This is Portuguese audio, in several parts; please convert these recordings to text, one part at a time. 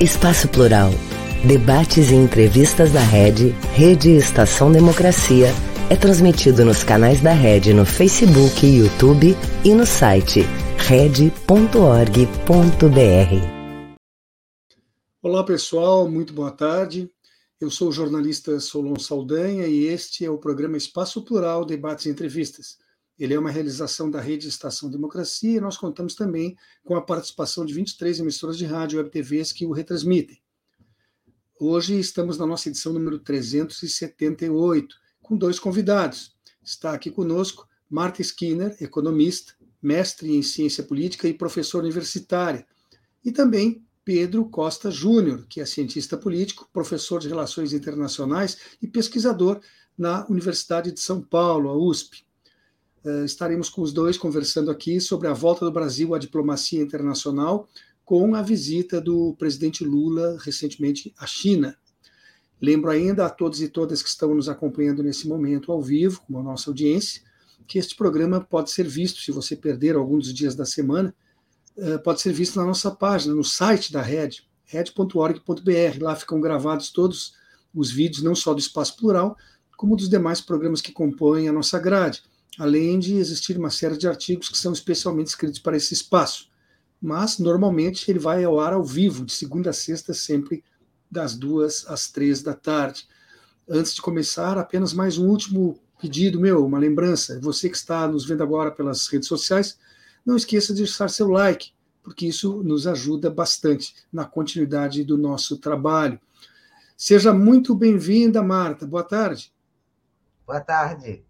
Espaço Plural. Debates e entrevistas da Rede, Rede Estação Democracia, é transmitido nos canais da Rede no Facebook, YouTube e no site rede.org.br. Olá pessoal, muito boa tarde. Eu sou o jornalista Solon Saldanha e este é o programa Espaço Plural Debates e Entrevistas. Ele é uma realização da Rede Estação Democracia e nós contamos também com a participação de 23 emissoras de rádio e TVs que o retransmitem. Hoje estamos na nossa edição número 378, com dois convidados. Está aqui conosco Marta Skinner, economista, mestre em ciência política e professora universitária, e também Pedro Costa Júnior, que é cientista político, professor de relações internacionais e pesquisador na Universidade de São Paulo, a USP. Uh, estaremos com os dois conversando aqui sobre a volta do Brasil à diplomacia internacional com a visita do presidente Lula recentemente à China. Lembro ainda a todos e todas que estão nos acompanhando nesse momento ao vivo, como a nossa audiência, que este programa pode ser visto, se você perder algum dos dias da semana, uh, pode ser visto na nossa página, no site da Red, red.org.br. Lá ficam gravados todos os vídeos, não só do Espaço Plural, como dos demais programas que compõem a nossa grade além de existir uma série de artigos que são especialmente escritos para esse espaço. Mas, normalmente, ele vai ao ar ao vivo, de segunda a sexta, sempre das duas às três da tarde. Antes de começar, apenas mais um último pedido meu, uma lembrança. Você que está nos vendo agora pelas redes sociais, não esqueça de deixar seu like, porque isso nos ajuda bastante na continuidade do nosso trabalho. Seja muito bem-vinda, Marta. Boa tarde. Boa tarde.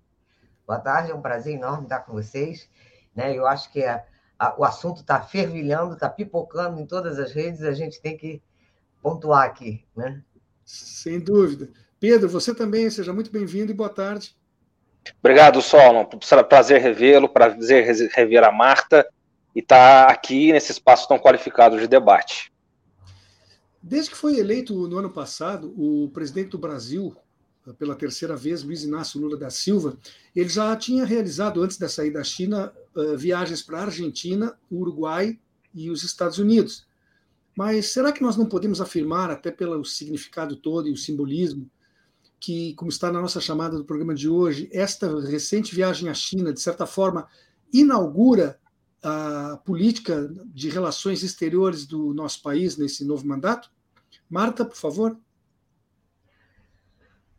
Boa tarde, é um prazer enorme estar com vocês. Né? Eu acho que a, a, o assunto está fervilhando, está pipocando em todas as redes, a gente tem que pontuar aqui. Né? Sem dúvida. Pedro, você também, seja muito bem-vindo e boa tarde. Obrigado, Solon. Prazer revê-lo, prazer rever a Marta e estar tá aqui nesse espaço tão qualificado de debate. Desde que foi eleito no ano passado, o presidente do Brasil, pela terceira vez, Luiz Inácio Lula da Silva, ele já tinha realizado, antes da saída da China, viagens para a Argentina, Uruguai e os Estados Unidos. Mas será que nós não podemos afirmar, até pelo significado todo e o simbolismo, que, como está na nossa chamada do programa de hoje, esta recente viagem à China, de certa forma, inaugura a política de relações exteriores do nosso país nesse novo mandato? Marta, por favor.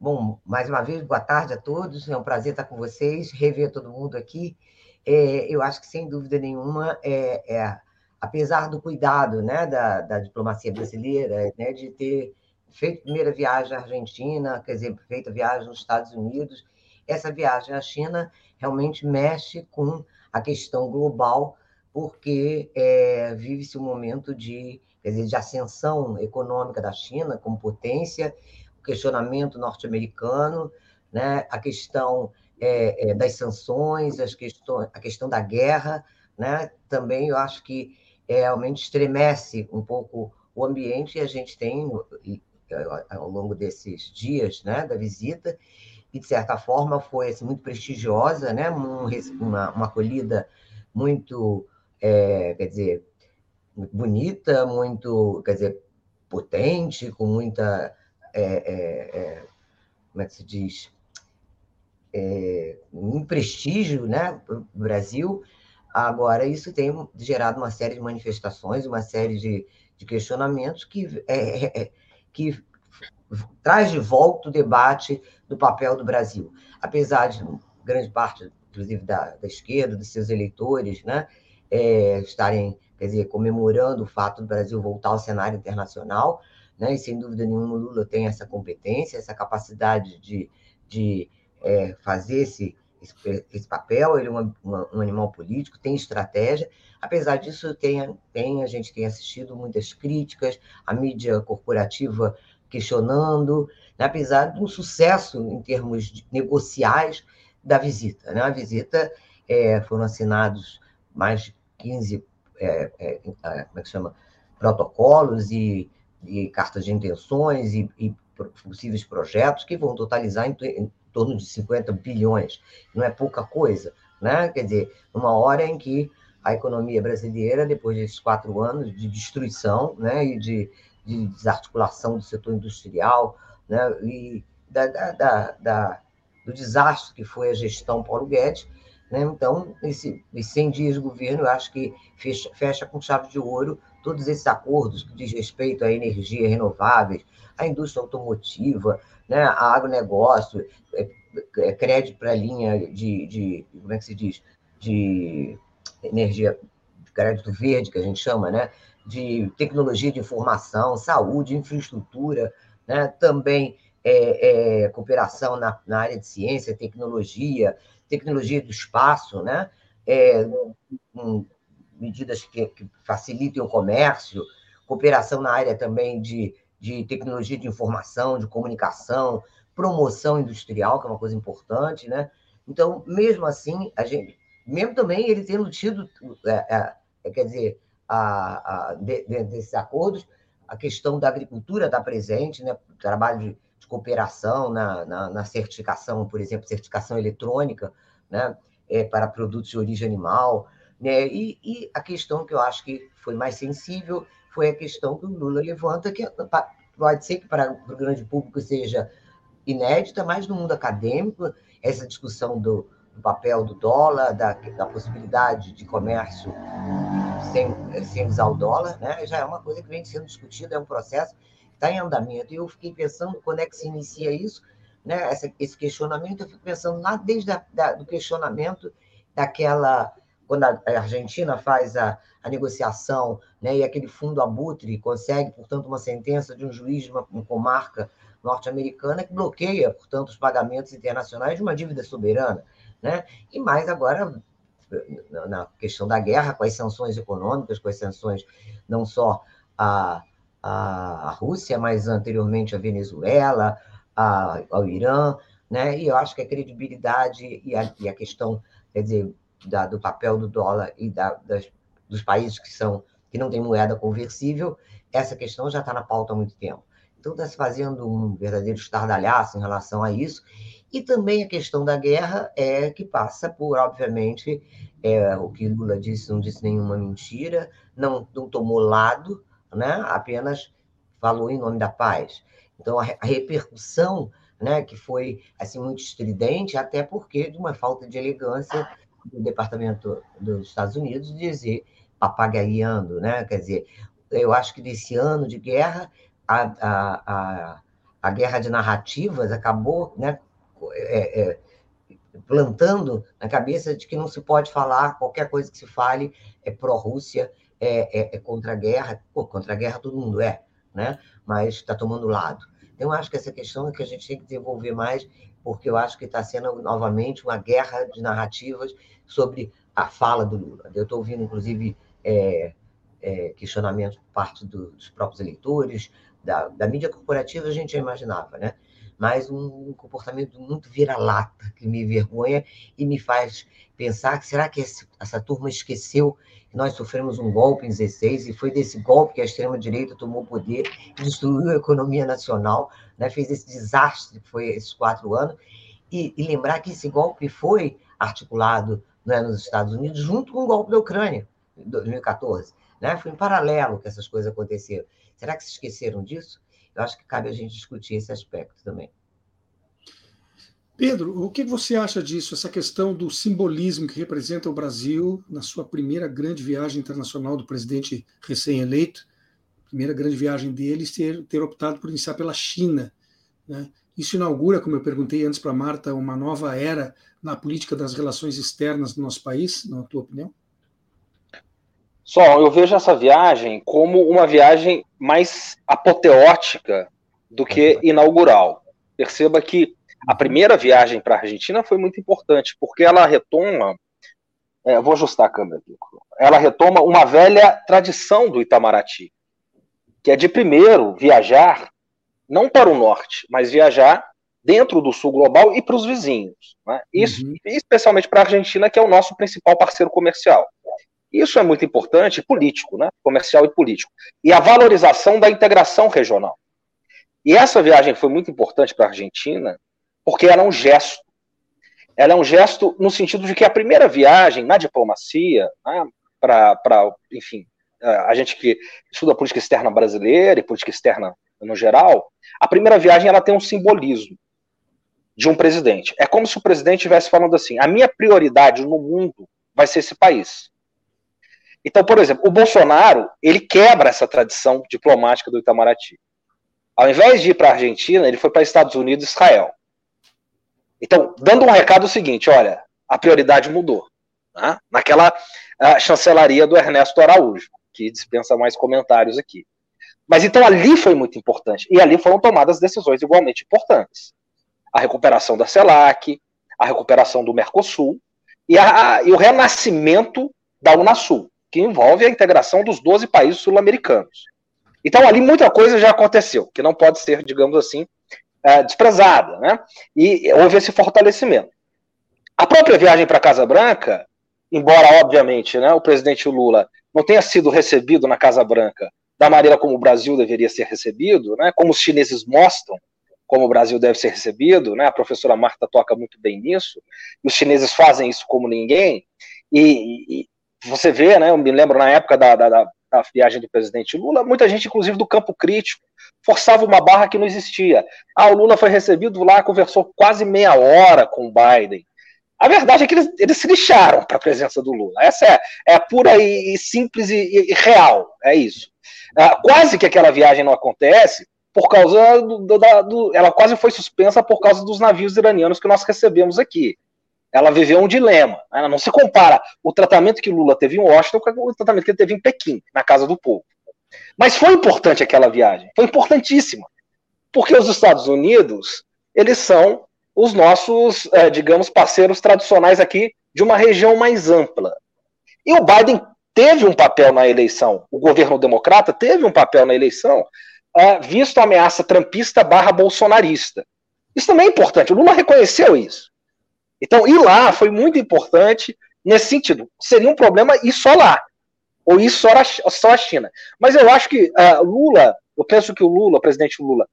Bom, mais uma vez, boa tarde a todos. É um prazer estar com vocês, rever todo mundo aqui. É, eu acho que, sem dúvida nenhuma, é, é, apesar do cuidado né, da, da diplomacia brasileira, né, de ter feito a primeira viagem à Argentina, quer dizer, feito a viagem nos Estados Unidos, essa viagem à China realmente mexe com a questão global, porque é, vive-se um momento de, quer dizer, de ascensão econômica da China como potência, questionamento norte-americano, né, a questão é, é, das sanções, as questões, a questão da guerra, né, também eu acho que é, realmente estremece um pouco o ambiente e a gente tem, ao longo desses dias né, da visita, e de certa forma foi assim, muito prestigiosa, né, uma, uma acolhida muito, é, quer dizer, bonita, muito, quer dizer, potente, com muita é, é, é, como é que se diz, é, um prestígio né, para o Brasil. Agora, isso tem gerado uma série de manifestações, uma série de, de questionamentos que, que traz de volta o debate do papel do Brasil. Apesar de grande parte, inclusive, da, da esquerda, dos seus eleitores, né, é, estarem quer dizer, comemorando o fato do Brasil voltar ao cenário internacional, né? e sem dúvida nenhuma o Lula tem essa competência, essa capacidade de, de é, fazer esse, esse, papel, ele é uma, uma, um animal político, tem estratégia, apesar disso tem, tem, a gente tem assistido muitas críticas, a mídia corporativa questionando, né? apesar do sucesso em termos negociais da visita. Né? A visita é, foram assinados mais de 15 é, é, como é que chama? protocolos e de cartas de intenções e, e possíveis projetos que vão totalizar em, em, torno de 50 bilhões. Não é pouca coisa, né? Quer dizer, numa hora em que a economia brasileira, depois desses quatro anos de destruição né, e de, de desarticulação do setor industrial, né, e da, da, da, do desastre que foi a gestão Paulo Guedes. Né? Então, esse, esses 100 dias de governo, eu acho que fecha, fecha com chave de ouro todos esses acordos que diz respeito à energia renováveis, à indústria automotiva, né, a agronegócio, é, é, crédito para a linha de, de, como é que se diz, de energia, crédito verde, que a gente chama, né, de tecnologia de informação, saúde, infraestrutura, né, também é, é, cooperação na, na, área de ciência, tecnologia, tecnologia do espaço, né, é, um, medidas que, que, facilitem o comércio, cooperação na área também de, de tecnologia de informação, de comunicação, promoção industrial, que é uma coisa importante, né? Então, mesmo assim, a gente, mesmo também ele tendo tido, é, é, é quer dizer, a, a, de, de, desses acordos, a questão da agricultura está presente, né? trabalho de, de cooperação na, na, na, certificação, por exemplo, certificação eletrônica, né? É, para produtos de origem animal, né? E, e, a questão que eu acho que foi mais sensível foi a questão que o Lula levanta, que pode ser que para o grande público seja inédita, mas no mundo acadêmico, essa discussão do, do papel do dólar, da, da possibilidade de comércio sem, sem usar o dólar, né? já é uma coisa que vem sendo discutida, é um processo que está em andamento. E eu fiquei pensando quando é que se inicia isso, né? Essa, esse questionamento, eu fico pensando lá desde o do questionamento daquela quando a Argentina faz a, a negociação né, e aquele fundo abutre consegue, portanto, uma sentença de um juiz de uma, uma comarca norte-americana que bloqueia, portanto, os pagamentos internacionais de uma dívida soberana. Né? E mais agora, na questão da guerra, com as sanções econômicas, com as sanções não só a, a, Rússia, mas anteriormente a Venezuela, a, ao Irã, né? e eu acho que a credibilidade e a, e a questão, quer dizer, da, do papel do dólar e da, das, dos países que são que não têm moeda conversível, essa questão já está na pauta há muito tempo. Então está se fazendo um verdadeiro estardalhaço em relação a isso. E também a questão da guerra é que passa por, obviamente, é, o que Lula disse, não disse nenhuma mentira, não, não tomou lado, né? apenas falou em nome da paz. Então a, a repercussão né, que foi assim muito estridente, até porque de uma falta de elegância do Departamento dos Estados Unidos dizer papagaiando, né? Quer dizer, eu acho que nesse ano de guerra, a, a, a, a guerra de narrativas acabou, né? É, é, plantando na cabeça de que não se pode falar, qualquer coisa que se fale é pró-Rússia, é, é, é, contra a guerra. Pô, contra a guerra todo mundo é, né? mas está tomando lado. Então, eu acho que essa questão é que a gente tem que desenvolver mais porque eu acho que está sendo novamente uma guerra de narrativas sobre a fala do Lula. Eu estou ouvindo, inclusive, é, é, questionamentos por parte do, dos próprios eleitores, da, da, mídia corporativa a gente já imaginava, né? Mas um, comportamento muito vira-lata, que me vergonha e me faz pensar que será que essa turma esqueceu que nós sofremos um golpe em 16 e foi desse golpe que a extrema-direita tomou poder destruiu a economia nacional, né? fez esse desastre que foi esses quatro anos, e, e lembrar que esse golpe foi articulado né, nos Estados Unidos junto com o golpe da Ucrânia, em 2014. Né? Foi em paralelo que essas coisas aconteceram. Será que se esqueceram disso? Eu acho que cabe a gente discutir esse aspecto também. Pedro, o que você acha disso, essa questão do simbolismo que representa o Brasil na sua primeira grande viagem internacional do presidente recém-eleito, primeira grande viagem dele, ter, ter optado por iniciar pela China. Né? Isso inaugura, como eu perguntei antes para Marta, uma nova era na política das relações externas do nosso país, na tua opinião? Só, eu vejo essa viagem como uma viagem mais apoteótica do que inaugural. Perceba que a primeira viagem para a Argentina foi muito importante, porque ela retoma. É, vou ajustar a câmera aqui. Ela retoma uma velha tradição do Itamaraty, que é de primeiro viajar, não para o norte, mas viajar dentro do sul global e para os vizinhos. Né? Isso, uhum. especialmente para a Argentina, que é o nosso principal parceiro comercial. Isso é muito importante, político, né? comercial e político. E a valorização da integração regional. E essa viagem foi muito importante para a Argentina, porque ela é um gesto. Ela é um gesto no sentido de que a primeira viagem na diplomacia, né, para, enfim, a gente que estuda política externa brasileira e política externa no geral, a primeira viagem ela tem um simbolismo de um presidente. É como se o presidente estivesse falando assim: a minha prioridade no mundo vai ser esse país. Então, por exemplo, o Bolsonaro ele quebra essa tradição diplomática do Itamaraty. Ao invés de ir para a Argentina, ele foi para Estados Unidos e Israel. Então, dando um recado seguinte: olha, a prioridade mudou. Né? Naquela chancelaria do Ernesto Araújo, que dispensa mais comentários aqui. Mas então ali foi muito importante. E ali foram tomadas decisões igualmente importantes. A recuperação da CELAC, a recuperação do Mercosul e, a, e o renascimento da Unasul, que envolve a integração dos 12 países sul-americanos. Então ali muita coisa já aconteceu, que não pode ser, digamos assim, é, desprezada. Né? E houve esse fortalecimento. A própria viagem para a Casa Branca, embora, obviamente, né, o presidente Lula não tenha sido recebido na Casa Branca da maneira como o Brasil deveria ser recebido, né, como os chineses mostram como o Brasil deve ser recebido, né, a professora Marta toca muito bem nisso, e os chineses fazem isso como ninguém, e, e você vê, né, eu me lembro na época da, da, da, viagem do presidente Lula, muita gente, inclusive do campo crítico, forçava uma barra que não existia. Ah, o Lula foi recebido lá, conversou quase meia hora com o Biden. A verdade é que eles, eles se lixaram para a presença do Lula. Essa é, é pura e, e simples e, e, real. É isso. Ah, quase que aquela viagem não acontece por causa do, do, do, Ela quase foi suspensa por causa dos navios iranianos que nós recebemos aqui. Ela viveu um dilema. Ela não se compara o tratamento que Lula teve em Washington com o tratamento que ele teve em Pequim, na casa do povo. Mas foi importante aquela viagem. Foi importantíssima. Porque os Estados Unidos, eles são os nossos, é, digamos, parceiros tradicionais aqui de uma região mais ampla. E o Biden teve um papel na eleição, o governo democrata teve um papel na eleição, uh, visto a ameaça trampista barra bolsonarista. Isso também é importante, o Lula reconheceu isso. Então, ir lá foi muito importante nesse sentido. Seria um problema ir só lá, ou ir só a, só a China. Mas eu acho que uh, Lula, eu penso que o Lula, o presidente Lula,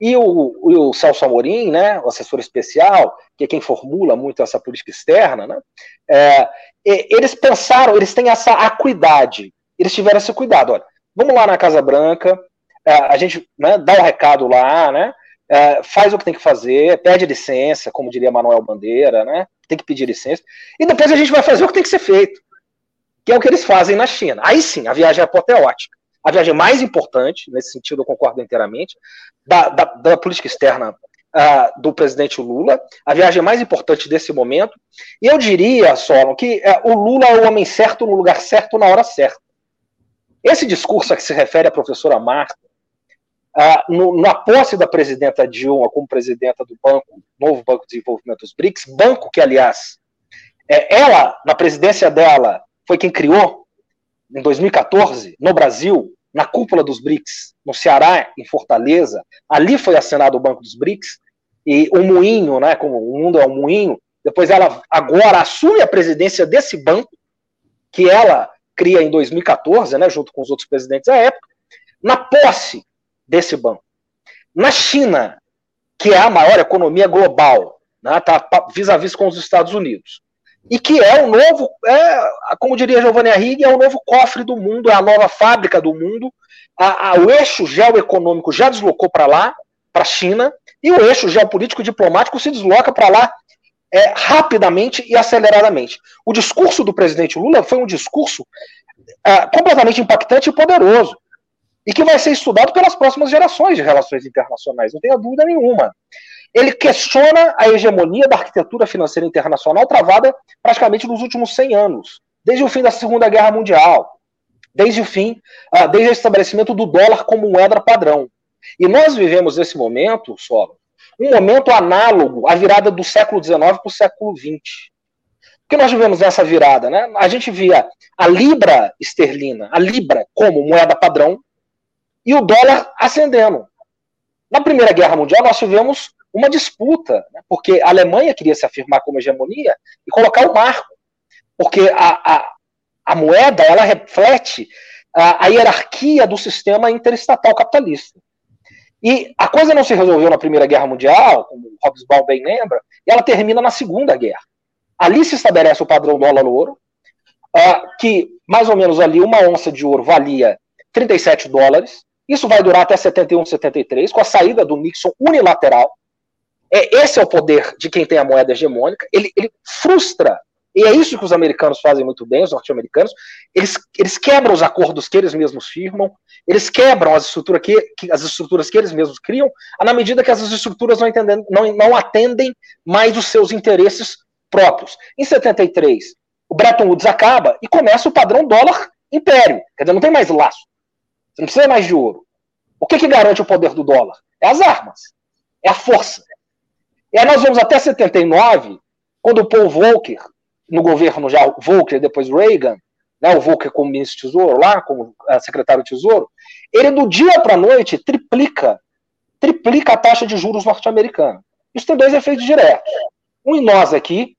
e o, o Celso Amorim, né, o assessor especial, que é quem formula muito essa política externa, né, é, eles pensaram, eles têm essa acuidade, eles tiveram esse cuidado. Olha, vamos lá na Casa Branca, é, a gente né, dá o um recado lá, né, é, faz o que tem que fazer, pede licença, como diria Manuel Bandeira, né, tem que pedir licença, e depois a gente vai fazer o que tem que ser feito, que é o que eles fazem na China. Aí sim, a viagem é apoteótica a viagem mais importante, nesse sentido eu concordo inteiramente, da, da, da política externa uh, do presidente Lula, a viagem mais importante desse momento. E eu diria, Solon, que uh, o Lula é o homem certo no lugar certo na hora certa. Esse discurso a que se refere a professora Marta, no, na posse da presidenta Dilma como presidenta do banco, novo Banco de Desenvolvimento dos BRICS, banco que, aliás, é, ela, na presidência dela, foi quem criou em 2014, no Brasil, na cúpula dos BRICS, no Ceará, em Fortaleza, ali foi assinado o Banco dos BRICS, e o moinho, né, como o mundo é um moinho, depois ela agora assume a presidência desse banco, que ela cria em 2014, né, junto com os outros presidentes da época, na posse desse banco. Na China, que é a maior economia global, né, tá vis-a-vis com os Estados Unidos e que é o novo, é, como diria Giovanni Arrighi, é o novo cofre do mundo, é a nova fábrica do mundo. A, a, o eixo geoeconômico já deslocou para lá, para a China, e o eixo geopolítico diplomático se desloca para lá é, rapidamente e aceleradamente. O discurso do presidente Lula foi um discurso é, completamente impactante e poderoso, e que vai ser estudado pelas próximas gerações de relações internacionais, não tenha dúvida nenhuma. Ele questiona a hegemonia da arquitetura financeira internacional travada praticamente nos últimos 100 anos, desde o fim da Segunda Guerra Mundial, desde o fim, ah, desde o estabelecimento do dólar como moeda padrão. E nós vivemos nesse momento, só, um momento análogo à virada do século XIX para o século XX. O que nós vivemos nessa virada? Né? A gente via a libra esterlina, a libra como moeda padrão, e o dólar ascendendo. Na Primeira Guerra Mundial, nós tivemos uma disputa, né? porque a Alemanha queria se afirmar como hegemonia e colocar o marco, porque a, a, a moeda ela reflete a, a hierarquia do sistema interestatal capitalista. E a coisa não se resolveu na Primeira Guerra Mundial, como o Hobsbawm bem lembra, e ela termina na Segunda Guerra. Ali se estabelece o padrão dólar-ouro, uh, que mais ou menos ali uma onça de ouro valia 37 dólares. Isso vai durar até 71, 73, com a saída do Nixon unilateral. É, esse é o poder de quem tem a moeda hegemônica. Ele, ele frustra e é isso que os americanos fazem muito bem, os norte-americanos. Eles, eles quebram os acordos que eles mesmos firmam, eles quebram as, estrutura que, que, as estruturas que eles mesmos criam, na medida que essas estruturas não, não, não atendem mais os seus interesses próprios. Em 73, o Bretton Woods acaba e começa o padrão dólar império. Quer dizer, não tem mais laço. Não precisa mais de ouro. O que, que garante o poder do dólar? É as armas. É a força. E aí nós vamos até 79, quando o Paul Volcker no governo já Volcker, depois Reagan, né, o Volcker como ministro do Tesouro, lá como uh, secretário do Tesouro, ele do dia para a noite triplica, triplica a taxa de juros norte-americana. Isso tem dois efeitos diretos. Um em nós aqui,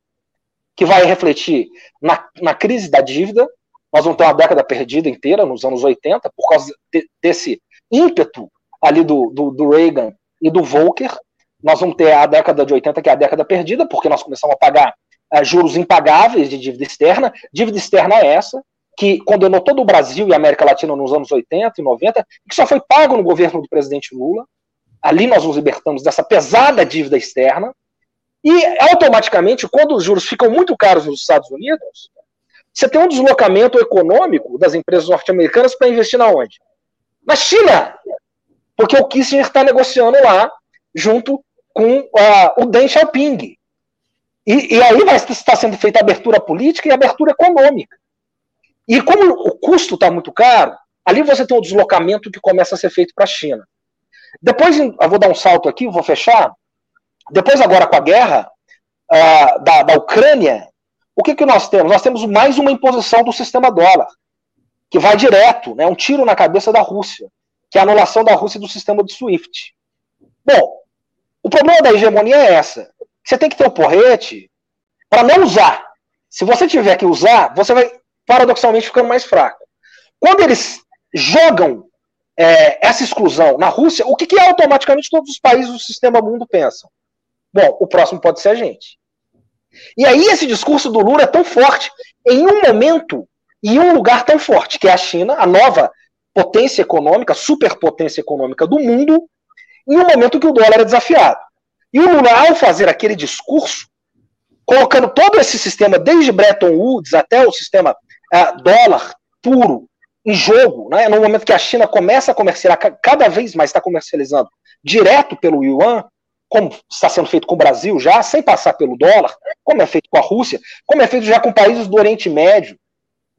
que vai refletir na, na crise da dívida, nós vamos ter uma década perdida inteira nos anos 80, por causa de, desse ímpeto ali do, do, do Reagan e do Volcker, nós vamos ter a década de 80, que é a década perdida, porque nós começamos a pagar uh, juros impagáveis de dívida externa. Dívida externa é essa, que condenou todo o Brasil e a América Latina nos anos 80 e 90, que só foi pago no governo do presidente Lula. Ali nós nos libertamos dessa pesada dívida externa. E automaticamente, quando os juros ficam muito caros nos Estados Unidos, você tem um deslocamento econômico das empresas norte-americanas para investir na onde? Na China! Porque o Kissinger está negociando lá, junto com uh, o Deng Xiaoping. E, e aí vai estar sendo feita abertura política e abertura econômica. E como o custo está muito caro, ali você tem um deslocamento que começa a ser feito para a China. Depois, eu vou dar um salto aqui, vou fechar. Depois, agora com a guerra uh, da, da Ucrânia, o que, que nós temos? Nós temos mais uma imposição do sistema dólar, que vai direto, né, um tiro na cabeça da Rússia, que é a anulação da Rússia do sistema de SWIFT. Bom, o problema da hegemonia é essa. Você tem que ter um porrete para não usar. Se você tiver que usar, você vai paradoxalmente ficando mais fraco. Quando eles jogam é, essa exclusão na Rússia, o que, que automaticamente todos os países do sistema mundo pensam? Bom, o próximo pode ser a gente. E aí esse discurso do Lula é tão forte em um momento e um lugar tão forte, que é a China, a nova potência econômica, superpotência econômica do mundo, em um momento que o dólar é desafiado. E o Lula, ao fazer aquele discurso, colocando todo esse sistema, desde Bretton Woods até o sistema uh, dólar puro, em jogo, né, no momento que a China começa a comercializar, cada vez mais está comercializando direto pelo yuan, como está sendo feito com o Brasil já, sem passar pelo dólar, como é feito com a Rússia, como é feito já com países do Oriente Médio.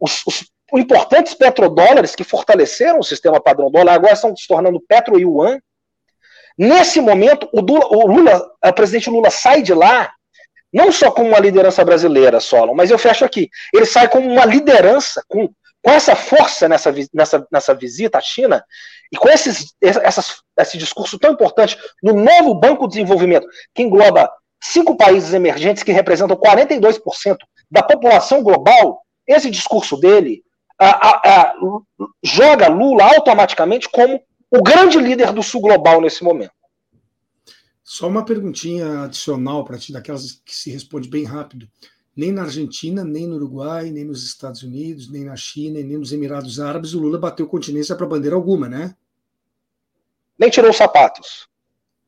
Os, os importantes petrodólares que fortaleceram o sistema padrão dólar agora estão se tornando petro-yuan, Nesse momento, o, o Lula, o presidente Lula sai de lá, não só como uma liderança brasileira, Solon, mas eu fecho aqui. Ele sai como uma liderança, com, com essa força nessa, nessa, nessa visita à China, e com esses, essas, esse discurso tão importante no novo Banco de Desenvolvimento, que engloba cinco países emergentes que representam 42% da população global, esse discurso dele a, a, a, joga Lula automaticamente como o grande líder do Sul global nesse momento. Só uma perguntinha adicional para ti, daquelas que se responde bem rápido. Nem na Argentina, nem no Uruguai, nem nos Estados Unidos, nem na China, nem nos Emirados Árabes, o Lula bateu continência para bandeira alguma, né? Nem tirou os sapatos.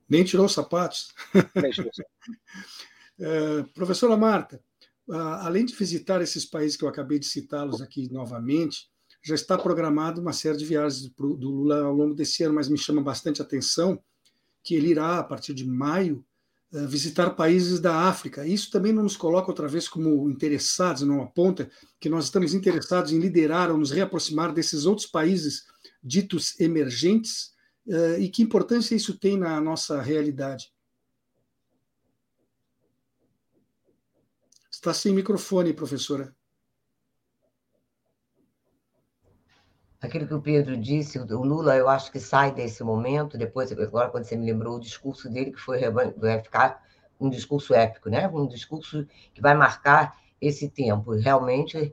Nem tirou os sapatos? Nem tirou os sapatos. é, professora Marta, além de visitar esses países que eu acabei de citá-los aqui novamente, já está programado uma série de viagens do Lula ao longo desse ano, mas me chama bastante atenção que ele irá, a partir de maio, visitar países da África. Isso também não nos coloca outra vez como interessados, não aponta que nós estamos interessados em liderar ou nos reaproximar desses outros países ditos emergentes eh, e que importância isso tem na nossa realidade. Está sem microfone, professora. Aquilo que o Pedro disse, o Lula, eu acho que sai desse momento, depois, agora quando você me lembrou o discurso dele, que foi vai ficar um discurso épico, né? um discurso que vai marcar esse tempo. Realmente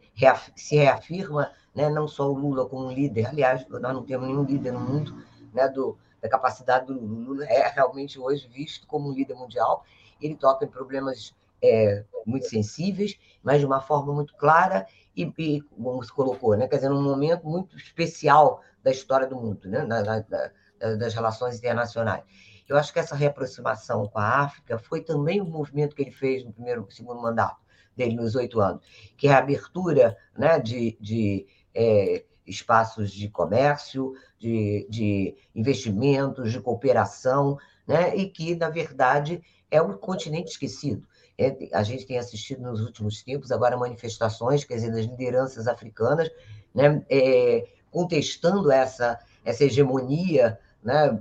se reafirma né, não só o Lula como líder, aliás, nós não temos nenhum líder no mundo né, do, da capacidade do Lula, é realmente hoje visto como um líder mundial, ele toca em problemas é, muito sensíveis, mas de uma forma muito clara e, e, como se colocou, né? quer dizer, num momento muito especial da história do mundo, né? Na, na, na, das relações internacionais. Eu acho que essa reaproximação com a África foi também o movimento que ele fez no primeiro, segundo mandato dele, nos oito anos, que é a abertura né, de, de é, espaços de comércio, de, de investimentos, de cooperação, né, e que, na verdade, é um continente esquecido. É, a gente tem assistido nos últimos tempos agora manifestações, quer dizer, das lideranças africanas, né, é, contestando essa, essa hegemonia né,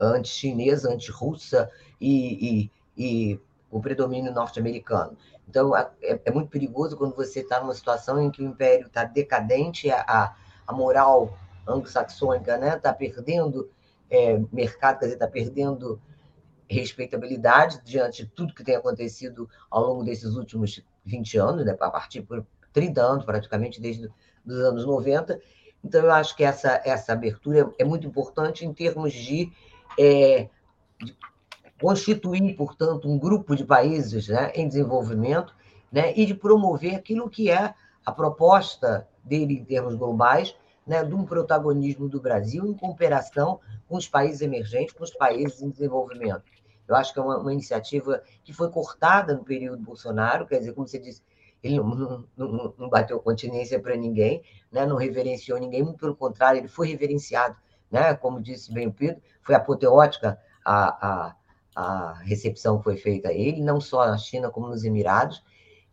anti-chinesa, anti-russa e, e, e, o predomínio norte-americano. Então, é, é, muito perigoso quando você está numa situação em que o império está decadente, a, a moral anglo-saxônica está né, tá perdendo é, mercado, quer dizer, está perdendo respeitabilidade diante de tudo que tem acontecido ao longo desses últimos 20 anos, né, a partir por 30 anos, praticamente, desde os anos 90. Então, eu acho que essa, essa abertura é muito importante em termos de, é, de constituir, portanto, um grupo de países né, em desenvolvimento né, e de promover aquilo que é a proposta dele em termos globais, né, de um protagonismo do Brasil em cooperação com os países emergentes, com os países em desenvolvimento. Eu acho que é uma, uma iniciativa que foi cortada no período Bolsonaro, quer dizer, como você disse, ele não, não, não bateu continência para ninguém, né, não reverenciou ninguém, muito pelo contrário, ele foi reverenciado, né, como disse bem o Pedro, foi apoteótica a, a, a recepção que foi feita a ele, não só na China, como nos Emirados,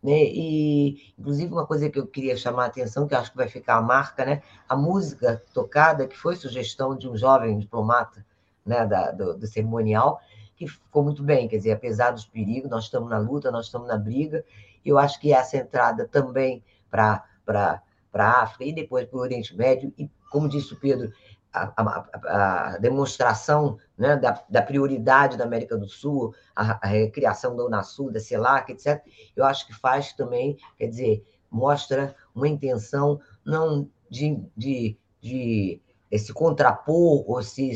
né? E, inclusive, uma coisa que eu queria chamar a atenção, que acho que vai ficar a marca, né? A música tocada, que foi sugestão de um jovem diplomata, né? Da, do, do cerimonial, que ficou muito bem, quer dizer, apesar dos perigos, nós estamos na luta, nós estamos na briga. Eu acho que essa entrada também para a África e depois para o Oriente Médio, e como disse o Pedro, a, a, a demonstração né, da, da, prioridade da América do Sul, a, a recriação da Unasul, da CELAC, etc., eu acho que faz também, quer dizer, mostra uma intenção não de, de, de se contrapor ou se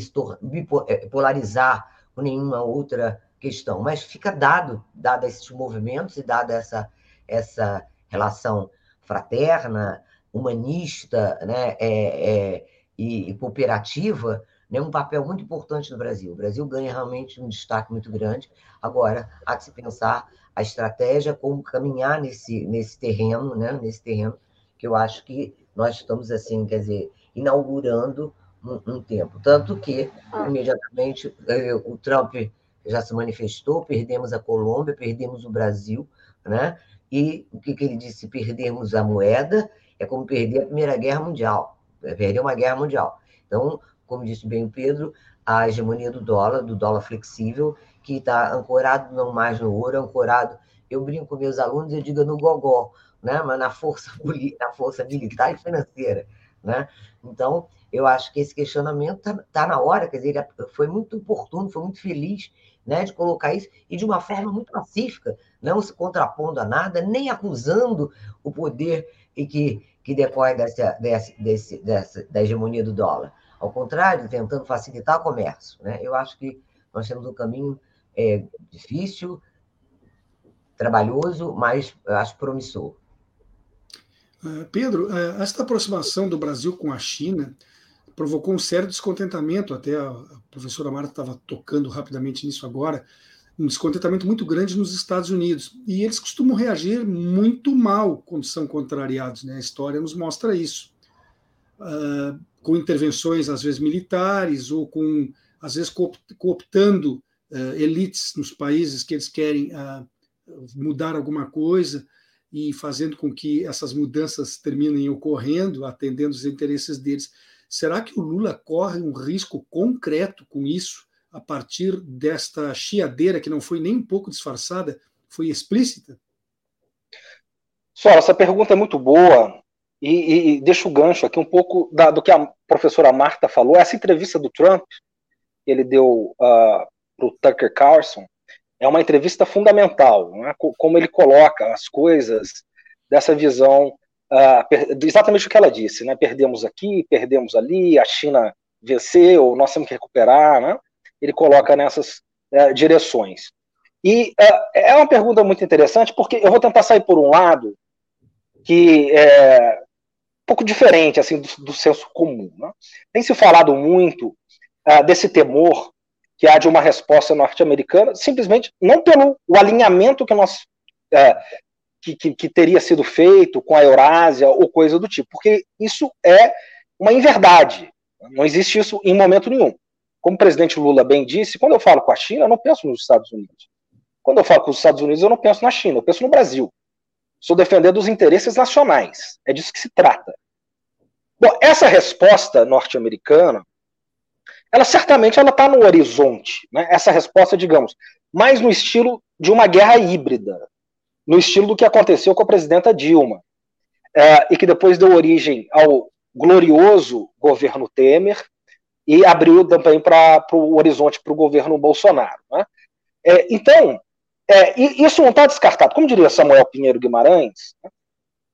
eh, polarizar com nenhuma outra questão, mas fica dado, dado esses movimentos e dada essa, essa relação fraterna, humanista, né, é, é, e, e cooperativa, né, um papel muito importante no Brasil. O Brasil ganha realmente um destaque muito grande. Agora, há de se pensar a estratégia, como caminhar nesse, nesse terreno, né, nesse terreno que eu acho que nós estamos, assim, quer dizer, inaugurando um, um tempo. Tanto que, imediatamente, eh, o Trump já se manifestou, perdemos a Colômbia, perdemos o Brasil, né? E o que, que ele disse? Perdemos a moeda é como perder a Primeira Guerra Mundial perder uma guerra mundial. Então, como disse bem o Pedro, a hegemonia do dólar, do dólar flexível, que está ancorado não mais no ouro, ancorado, eu brinco com meus alunos, eu digo no gogó, né? mas na força, na força militar e financeira. Né? Então, eu acho que esse questionamento está tá na hora, quer dizer, foi muito oportuno, foi muito feliz né, de colocar isso, e de uma forma muito pacífica, não se contrapondo a nada, nem acusando o poder e que que decorre dessa, desse, desse, dessa, da hegemonia do dólar. Ao contrário, tentando facilitar o comércio. Né? Eu acho que nós temos um caminho é, difícil, trabalhoso, mas acho promissor. Uh, Pedro, uh, esta aproximação do Brasil com a China provocou um sério descontentamento, até a, a professora Marta estava tocando rapidamente nisso agora, um descontentamento muito grande nos Estados Unidos. E eles costumam reagir muito mal quando são contrariados. Né? A história nos mostra isso. Uh, com intervenções, às vezes, militares, ou com, às vezes, cooptando uh, elites nos países que eles querem uh, mudar alguma coisa e fazendo com que essas mudanças terminem ocorrendo, atendendo os interesses deles. Será que o Lula corre um risco concreto com isso? a partir desta chiadeira que não foi nem um pouco disfarçada, foi explícita? Só, essa pergunta é muito boa e, e, deixa o gancho aqui um pouco da, do que a professora Marta falou. Essa entrevista do Trump, ele deu uh, para o Tucker Carlson, é uma entrevista fundamental, né? como ele coloca as coisas dessa visão, uh, exatamente o que ela disse, né? perdemos aqui, perdemos ali, a China venceu, nós temos que recuperar, né? ele coloca nessas é, direções. E uh, é uma pergunta muito interessante, porque eu vou tentar sair por um lado que é um pouco diferente assim do, do senso comum. Né? Tem se falado muito uh, desse temor que há de uma resposta norte-americana, simplesmente não pelo alinhamento que nós uh, que, que, que, teria sido feito com a Eurásia ou coisa do tipo, porque isso é uma inverdade. Não existe isso em momento nenhum. Como o presidente Lula bem disse, quando eu falo com a China, eu não penso nos Estados Unidos. Quando eu falo com os Estados Unidos, eu não penso na China, eu penso no Brasil. Sou defendendo os interesses nacionais. É disso que se trata. Bom, essa resposta norte-americana, ela certamente ela está no horizonte. Né? Essa resposta, digamos, mais no estilo de uma guerra híbrida, no estilo do que aconteceu com a presidenta Dilma, é, e que depois deu origem ao glorioso governo Temer e abriu também para o horizonte para o governo Bolsonaro. Né? É, então, é, isso não está descartado. Como diria Samuel Pinheiro Guimarães, né?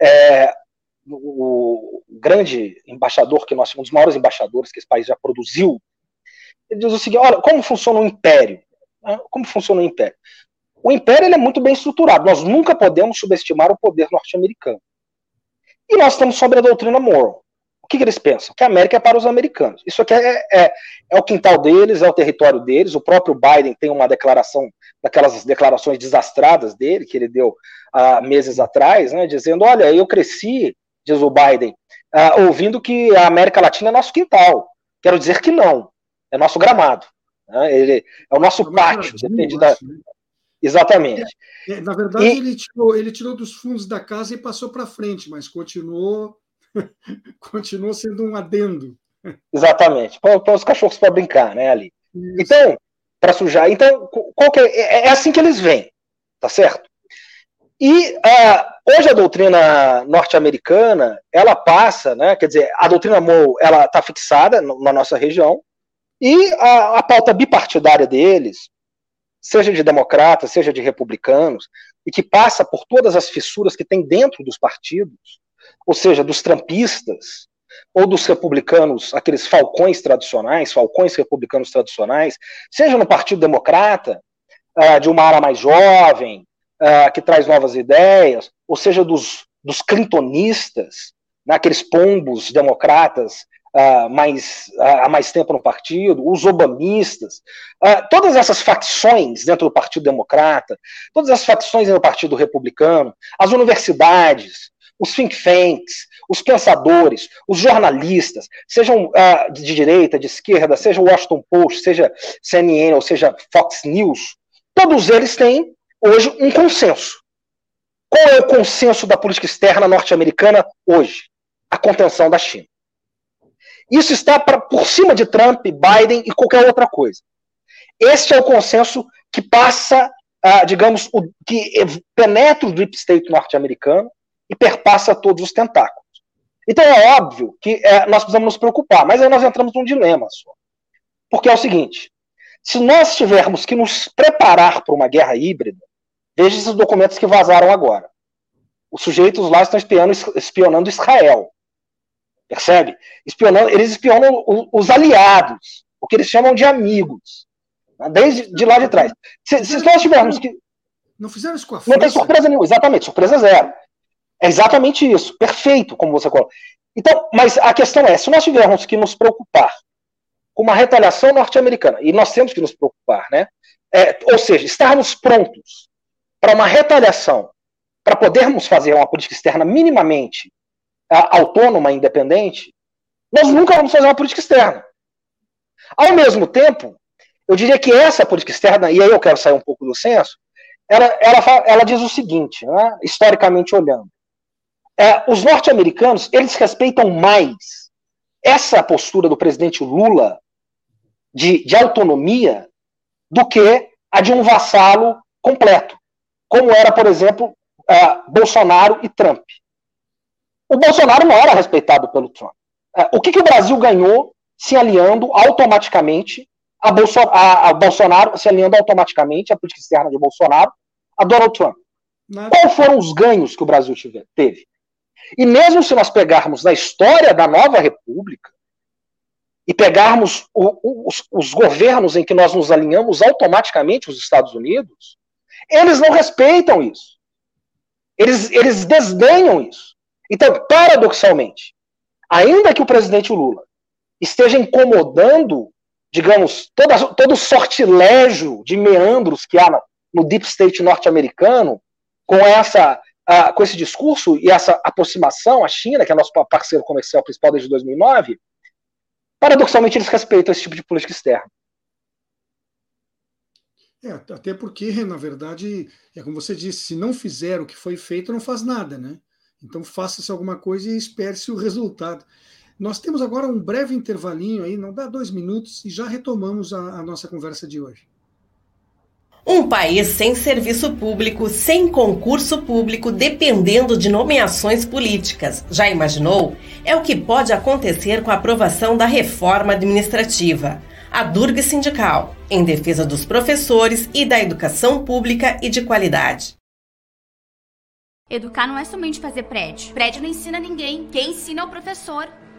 é, o, grande embaixador que nós, um dos maiores embaixadores que esse país já produziu, ele diz o seguinte: olha, como funciona o império? Né? Como funciona o império? O império ele é muito bem estruturado. Nós nunca podemos subestimar o poder norte-americano. E nós estamos sobre a doutrina Monroe. O que, que, eles pensam? Que a América é para os americanos. Isso aqui é, é, é, o quintal deles, é o território deles. O próprio Biden tem uma declaração, daquelas declarações desastradas dele, que ele deu há meses atrás, né, dizendo: Olha, eu cresci, diz o Biden, uh, ouvindo que a América Latina é nosso quintal. Quero dizer que não, é nosso gramado. Né, ele, é o nosso é pátio, depende da. Exatamente. É, na verdade, e... ele, tirou, ele tirou dos fundos da casa e passou para frente, mas continuou continua sendo um adendo. Exatamente, para os cachorros para brincar, né, ali. Isso. Então, para sujar. Então, qual é, é, é, assim que eles vêm, tá certo? E uh, hoje a doutrina norte-americana, ela passa, né, quer dizer, a doutrina Moe, ela está fixada na nossa região, e a, a pauta bipartidária deles, seja de democratas, seja de republicanos, e que passa por todas as fissuras que tem dentro dos partidos, ou seja, dos trampistas, ou dos republicanos, aqueles falcões tradicionais, falcões republicanos tradicionais, seja no Partido Democrata, uh, de uma área mais jovem, uh, que traz novas ideias, ou seja, dos, dos clintonistas, né, aqueles pombos democratas uh, mais, há mais tempo no partido, os obamistas, todas essas facções dentro do Partido Democrata, todas as facções no Partido Republicano, as universidades, os think tanks, os pensadores, os jornalistas, sejam de direita, de esquerda, seja o Washington Post, seja CNN ou seja Fox News, todos eles têm hoje um consenso. Qual é o consenso da política externa norte-americana hoje? A contenção da China. Isso está pra, por cima de Trump, Biden e qualquer outra coisa. Este é o consenso que passa, uh, digamos, o, que penetra o deep state norte-americano e perpassa todos os tentáculos. Então é óbvio que é, nós precisamos nos preocupar, mas aí nós entramos num dilema só. Porque é o seguinte: se nós tivermos que nos preparar para uma guerra híbrida, veja esses documentos que vazaram agora. Os sujeitos lá estão espionando, espionando Israel. Percebe? Espionando, eles espionam os aliados, o que eles chamam de amigos. Desde de lá de trás. Se, se nós tivermos que. Não fizeram isso com a França? Não tem surpresa nenhuma, exatamente, surpresa zero. É exatamente isso, perfeito, como você coloca. Então, mas a questão é, se nós tivermos que nos preocupar com uma retaliação norte-americana, e nós temos que nos preocupar, né? É, ou seja, estarmos prontos para uma retaliação, para podermos fazer uma política externa minimamente autônoma, independente, nós nunca vamos fazer uma política externa. Ao mesmo tempo, eu diria que essa política externa, e aí eu quero sair um pouco do senso, ela, ela, ela diz o seguinte, né, historicamente olhando, é, os norte-americanos, eles respeitam mais essa postura do presidente Lula de, de autonomia do que a de um vassalo completo, como era, por exemplo, uh, Bolsonaro e Trump. O Bolsonaro não era respeitado pelo Trump. Uh, o que, que, o Brasil ganhou se alinhando automaticamente a, Bolso a, a, Bolsonaro, se alinhando automaticamente à política externa de Bolsonaro a Donald Trump? Quais foram os ganhos que o Brasil teve? E mesmo se nós pegarmos na história da nova república e pegarmos o, o, os, os, governos em que nós nos alinhamos automaticamente os Estados Unidos, Eles não respeitam isso. Eles, eles desdenham isso. Então, paradoxalmente, ainda que o presidente Lula esteja incomodando, digamos, toda, todo o sortilégio de meandros que há no deep state norte-americano, com essa com esse discurso e essa aproximação à China, que é nosso parceiro comercial principal desde 2009, paradoxalmente eles respeitam esse tipo de política externa. É, até porque, na verdade, é como você disse, se não fizer o que foi feito, não faz nada, né? Então faça-se alguma coisa e espere-se o resultado. Nós temos agora um breve intervalinho aí, não dá dois minutos, e já retomamos a, a nossa conversa de hoje. Um país sem serviço público, sem concurso público, dependendo de nomeações políticas. Já imaginou? É o que pode acontecer com a aprovação da reforma administrativa. A Durga Sindical, em defesa dos professores e da educação pública e de qualidade. Educar não é somente fazer prédio. Prédio não ensina ninguém. Quem ensina é o professor.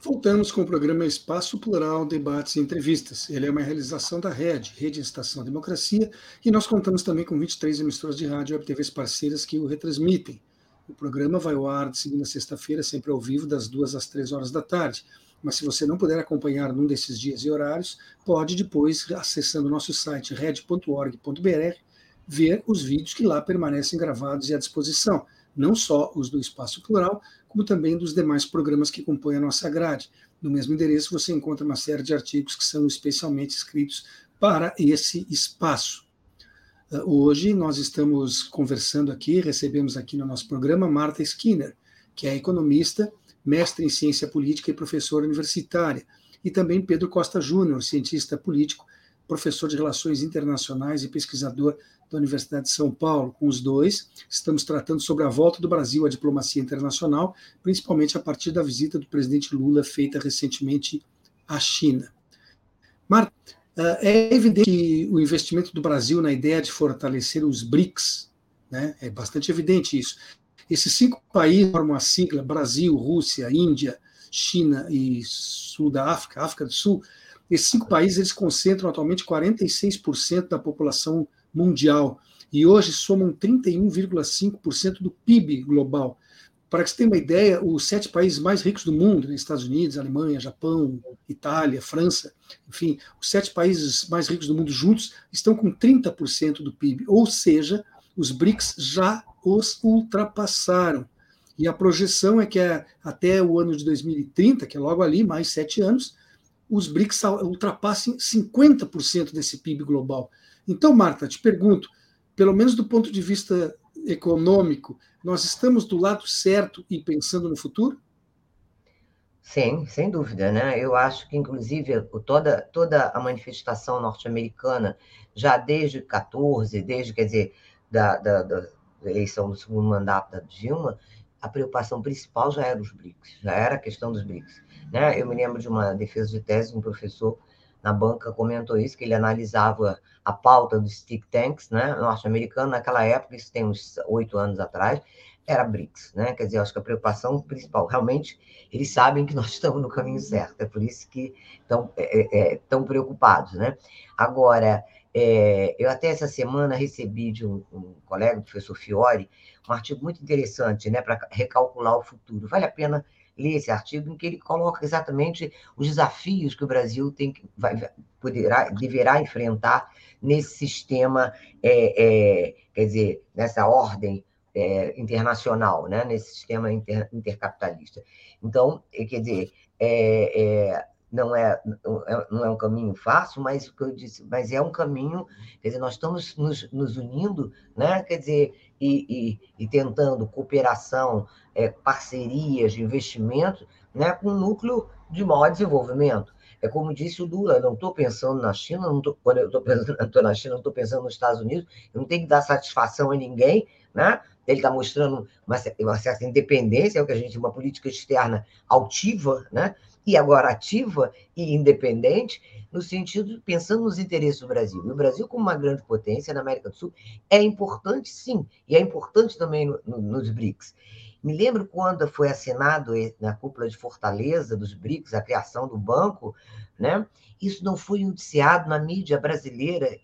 Voltamos com o programa Espaço Plural, Debates e Entrevistas. Ele é uma realização da RED, Rede Estação Democracia, e nós contamos também com 23 emissoras de rádio e web parceiras que o retransmitem. O programa vai ao ar de segunda a sexta-feira, sempre ao vivo, das duas às três horas da tarde. Mas se você não puder acompanhar num desses dias e horários, pode depois, acessando o nosso site red.org.br, ver os vídeos que lá permanecem gravados e à disposição não só os do Espaço Plural, como também dos demais programas que compõem a nossa grade. No mesmo endereço você encontra uma série de artigos que são especialmente escritos para esse espaço. Ah, hoje nós estamos conversando aqui, recebemos aqui no nosso programa Marta Skinner, que é economista, mestre em ciência política e professora universitária, e também Pedro Costa Júnior, cientista político, professor de relações internacionais e pesquisador da Universidade de São Paulo. Com os dois, estamos tratando sobre a volta do Brasil à diplomacia internacional, principalmente a partir da visita do presidente Lula feita recentemente à China. Marta, é evidente que o investimento do Brasil na ideia de fortalecer os BRICS, né, é bastante evidente isso. Esses cinco países formam a sigla Brasil, Rússia, Índia, China e Sul da África, África do Sul. Esses cinco países eles concentram atualmente 46% da população mundial e hoje somam 31,5% do PIB global. Para que você tenha uma ideia, os sete países mais ricos do mundo, né, Estados Unidos, Alemanha, Japão, Itália, França, enfim, os sete países mais ricos do mundo juntos estão com 30% do PIB, ou seja, os BRICS já os ultrapassaram. E a projeção é que até o ano de 2030, que é logo ali, mais sete anos, os BRICS ultrapassem 50% desse PIB global. Então, Marta, te pergunto, pelo menos do ponto de vista econômico, nós estamos do lado certo e pensando no futuro? Sim, sem dúvida, né? Eu acho que, inclusive, toda, toda a manifestação norte-americana, já desde 14, desde, quer dizer, da, da, da, eleição do segundo mandato da Dilma, a preocupação principal já era os BRICS, já era a questão dos BRICS. Né? Eu me lembro de uma defesa de tese, um professor na banca comentou isso, que ele analisava a pauta dos think tanks né, norte-americanos naquela época, isso tem uns oito anos atrás, era BRICS, né? Quer dizer, acho que a preocupação principal, realmente, eles sabem que nós estamos no caminho certo, é por isso que estão é, é, tão preocupados, né? Agora, é, eu até essa semana recebi de um, um, colega, o professor Fiore, um artigo muito interessante, né, para recalcular o futuro. Vale a pena ler esse artigo, em que ele coloca exatamente os desafios que o Brasil tem que, vai, poderá, deverá enfrentar nesse sistema, é, é, quer dizer, nessa ordem é, internacional, né, nesse sistema inter, intercapitalista. Então, é, quer dizer, é, é, não, é, não é um caminho fácil, mas eu disse, mas é um caminho, quer dizer, nós estamos nos, nos unindo, né, quer dizer, e, e, e tentando cooperação, é, parcerias, investimentos, né, com um núcleo de maior desenvolvimento. É como disse o Lula, não estou pensando na China, não tô, quando eu estou pensando na China, não estou pensando nos Estados Unidos, eu não tenho que dar satisfação a ninguém, né? ele está mostrando uma, uma, certa independência, é o que a gente uma política externa altiva, né? e agora ativa e independente, no sentido pensando nos interesses do Brasil. E o Brasil, como uma grande potência na América do Sul, é importante sim, e é importante também no, no, nos BRICS. Me lembro quando foi assinado na cúpula de Fortaleza dos BRICS a criação do banco, né? Isso não foi noticiado na mídia brasileira.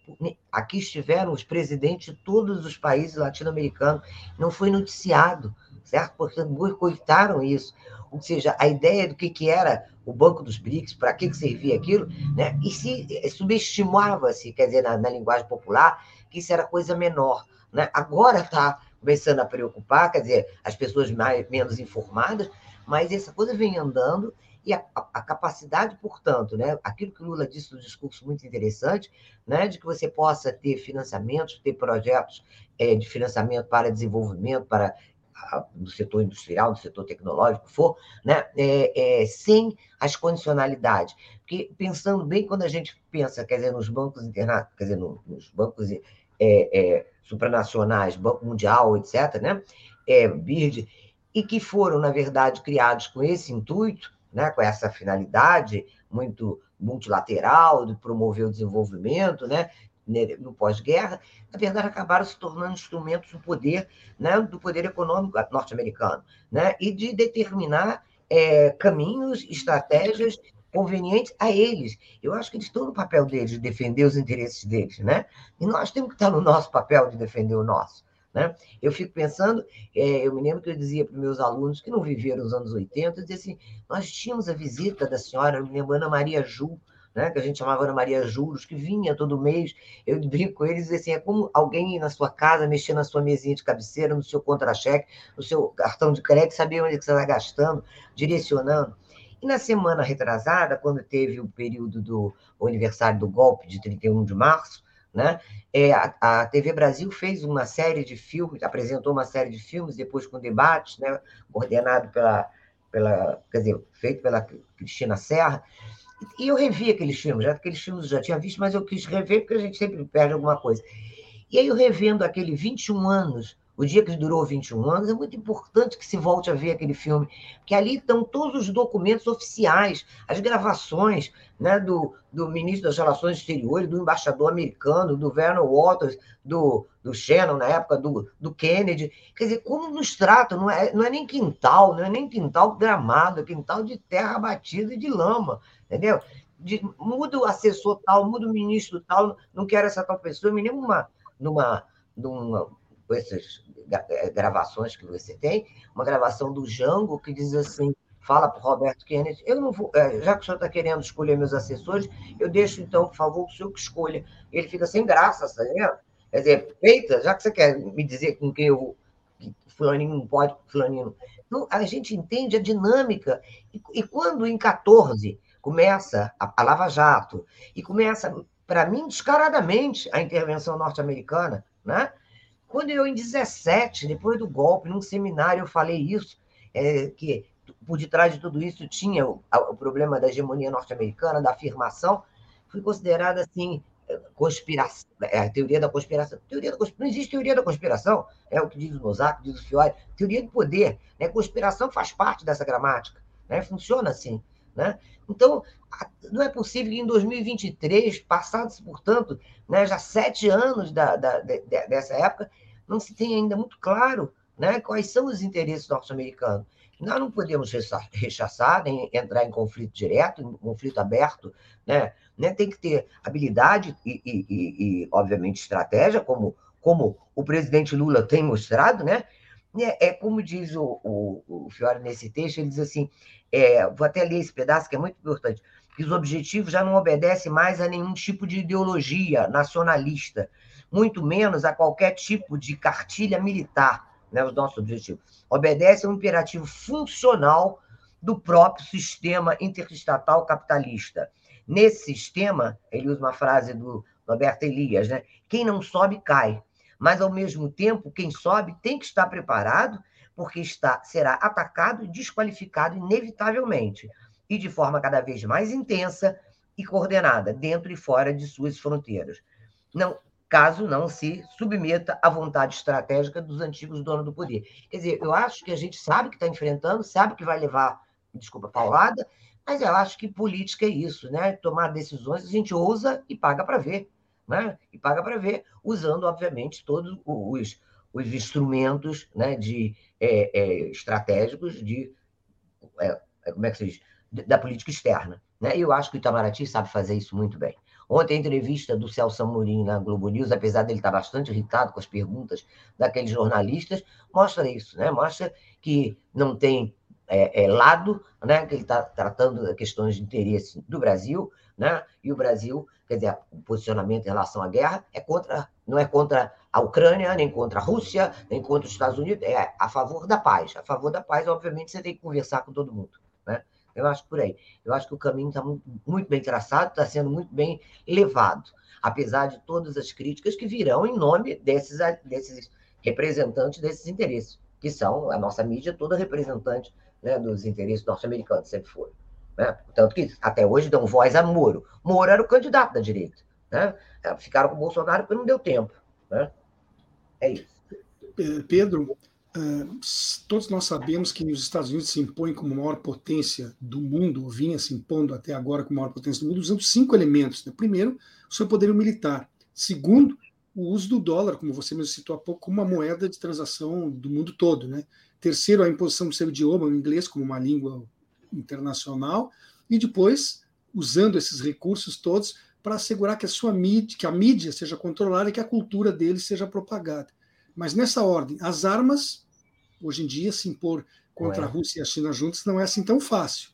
Aqui estiveram os presidentes de todos os países latino-americanos, não foi noticiado, certo? Porque boicotaram isso. Ou seja, a ideia do que, que era o Banco dos BRICS, para que, que servia aquilo, né? e se eh, subestimava-se, quer dizer, na, na linguagem popular, que isso era coisa menor. Né? Agora está começando a preocupar, quer dizer, as pessoas mais, menos informadas, mas essa coisa vem andando e a, a, a, capacidade, portanto, né, aquilo que Lula disse no discurso muito interessante, né, de que você possa ter financiamentos, ter projetos é, de financiamento para desenvolvimento, para do setor industrial, do setor tecnológico, for, né, é, é, sem as condicionalidades. Porque, pensando bem, quando a gente pensa, quer dizer, nos bancos internacionais, quer dizer, no, nos bancos é, é, supranacionais, Banco Mundial, etc., né, é, BIRD, e que foram, na verdade, criados com esse intuito, né, com essa finalidade muito multilateral de promover o desenvolvimento, né, no pós-guerra, na verdade acabaram se tornando instrumentos do poder, né, do poder econômico norte-americano, né, e de determinar é, caminhos, estratégias convenientes a eles. Eu acho que eles estão no papel deles de defender os interesses deles, né? E nós temos que estar no nosso papel de defender o nosso. Né? Eu fico pensando, é, eu me lembro que eu dizia para meus alunos que não viveram os anos 80, eu dizia assim, nós tínhamos a visita da senhora, eu me lembro, Ana Maria Ju, né, que a gente chamava Ana Maria Juros, que vinha todo mês, eu brinco com eles, assim, é como alguém ir na sua casa, mexer na sua mesinha de cabeceira, no seu contra-cheque, no seu cartão de crédito, saber onde você está gastando, direcionando. E na semana retrasada, quando teve o período do o aniversário do golpe, de 31 de março, né? É, a, a, TV Brasil fez uma série de filmes, apresentou uma série de filmes, depois com debates, né? coordenado pela, pela, quer dizer, feito pela Cristina Serra, e eu revi aqueles filmes, já aqueles filmes eu já tinha visto, mas eu quis rever porque a gente sempre perde alguma coisa. E aí eu revendo aquele 21 anos o dia que durou 21 anos, é muito importante que se volte a ver aquele filme, porque ali estão todos os documentos oficiais, as gravações né, do, do ministro das Relações Exteriores, do embaixador americano, do Vernon Waters, do, do Shannon, na época do, do Kennedy. Quer dizer, como nos tratam, não é, não é nem quintal, não é nem quintal gramado, é quintal de terra batida e de lama, entendeu? De, muda o assessor tal, muda o ministro tal, não quero essa tal pessoa, me lembro numa, numa, essas eh, gravações que você tem, uma gravação do Jango que diz assim, fala para o Roberto Kennedy, eu não vou, eh, já que o senhor está querendo escolher meus assessores, eu deixo então, por favor, o senhor que escolha. Ele fica sem graça, tá vendo? Quer dizer, feita, já que você quer me dizer com quem eu fulaninho não pode, fulaninho Então, a gente entende a dinâmica. E, e quando em 14 começa a, a Lava Jato, e começa, para mim, descaradamente, a intervenção norte-americana, né? Quando eu, em 17, depois do golpe, num seminário, eu falei isso, é, que por detrás de tudo isso tinha o, o problema da hegemonia norte-americana, da afirmação, fui considerada assim, conspiração, é a teoria da conspiração. Teoria da conspiração. Não existe teoria da conspiração, é o que diz o Mozart, diz o Fiore. Teoria do poder. Né? Conspiração faz parte dessa gramática. Né? Funciona assim. Né? Então, não é possível que em 2023, passados, portanto, né, já sete anos da, da, de, dessa época, não se tenha ainda muito claro né, quais são os interesses norte-americanos. Nós não podemos rechaçar, nem entrar em conflito direto, em conflito aberto, né? né? Tem que ter habilidade e, e, e, e obviamente, estratégia, como, como o presidente Lula tem mostrado, né? É, é como diz o, o, o Fiore nesse texto, ele diz assim, é, vou até ler esse pedaço que é muito importante, que os objetivos já não obedecem mais a nenhum tipo de ideologia nacionalista, muito menos a qualquer tipo de cartilha militar, né, os nossos objetivos. Obedece a um imperativo funcional do próprio sistema interestatal capitalista. Nesse sistema, ele usa uma frase do Roberto Elias, né? Quem não sobe, cai. Mas, ao mesmo tempo, quem sobe tem que estar preparado, porque está, será atacado e desqualificado inevitavelmente, e de forma cada vez mais intensa e coordenada, dentro e fora de suas fronteiras. Não, caso não se submeta à vontade estratégica dos antigos donos do poder. Quer dizer, eu acho que a gente sabe que está enfrentando, sabe que vai levar, desculpa, paulada, mas eu acho que política é isso, né? Tomar decisões, a gente ousa e paga para ver, né? E paga para ver, usando, obviamente, todos os, os instrumentos né, de, é, é, estratégicos de, é, é como é que se diz? da política externa. Né? Eu acho que o Itamaraty sabe fazer isso muito bem. Ontem, a entrevista do Celso Amorim na Globo News, apesar dele estar bastante irritado com as perguntas daqueles jornalistas, mostra isso, né? Mostra que não tem é, é, lado, né? Que ele está tratando questões de interesse do Brasil, né? E o Brasil, quer dizer, o posicionamento em relação à guerra é contra, não é contra a Ucrânia, nem contra a Rússia, nem contra os Estados Unidos, é a favor da paz. A favor da paz, obviamente, você tem que conversar com todo mundo? Eu acho por aí. Eu acho que o caminho está muito, muito bem traçado, está sendo muito bem levado, apesar de todas as críticas que virão em nome desses, desses representantes desses interesses, que são a nossa mídia toda representante né, dos interesses norte-americanos, sempre foi. Né? Tanto que até hoje dão voz a Moro. Moro era o candidato da direita. Né? Ficaram com o Bolsonaro porque não deu tempo. Né? É isso. Pedro, todos nós sabemos que os Estados Unidos se impõem como maior potência do mundo, ou vinha se impondo até agora como maior potência do mundo, usando cinco elementos. Né? Primeiro, o seu poderio militar. Segundo, o uso do dólar, como você mesmo citou há pouco, como uma moeda de transação do mundo todo. Né? Terceiro, a imposição do seu idioma, o inglês, como uma língua internacional. E depois, usando esses recursos todos para assegurar que a sua mídia, que a mídia seja controlada e que a cultura deles seja propagada. Mas nessa ordem, as armas Hoje em dia, se impor contra é. a Rússia e a China juntos não é assim tão fácil.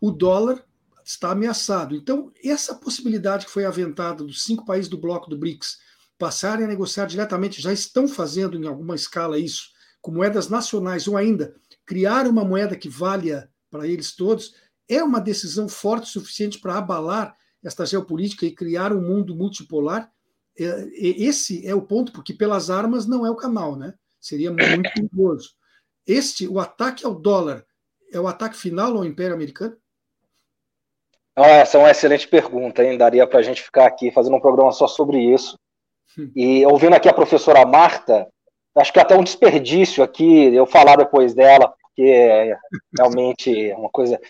O dólar está ameaçado. Então, essa possibilidade que foi aventada dos cinco países do bloco do BRICS passarem a negociar diretamente, já estão fazendo em alguma escala isso, com moedas nacionais, ou ainda criar uma moeda que valha para eles todos, é uma decisão forte o suficiente para abalar esta geopolítica e criar um mundo multipolar. É, esse é o ponto, porque pelas armas não é o canal, né? Seria muito perigoso. Este, o ataque ao dólar, é o ataque final ao Império Americano? Ah, essa é uma excelente pergunta, hein? Daria para a gente ficar aqui fazendo um programa só sobre isso. Hum. E ouvindo aqui a professora Marta, acho que até um desperdício aqui eu falar depois dela, porque é realmente uma coisa.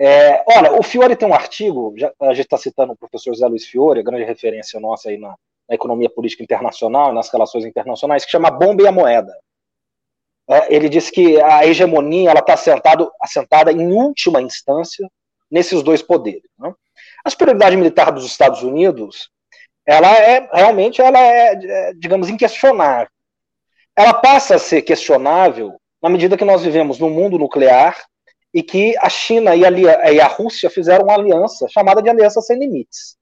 É, olha, o Fiore tem um artigo, já, a gente está citando o professor Zé Luiz Fiore, grande referência nossa aí na, na economia política internacional, nas relações internacionais, que chama Bomba e a Moeda. É, ele diz que a hegemonia está assentada em última instância nesses dois poderes. Né? A superioridade militar dos Estados Unidos, ela é realmente, ela é, é, digamos, inquestionável. Ela passa a ser questionável na medida que nós vivemos no mundo nuclear e que a China e a, e a Rússia fizeram uma aliança chamada de Aliança Sem Limites.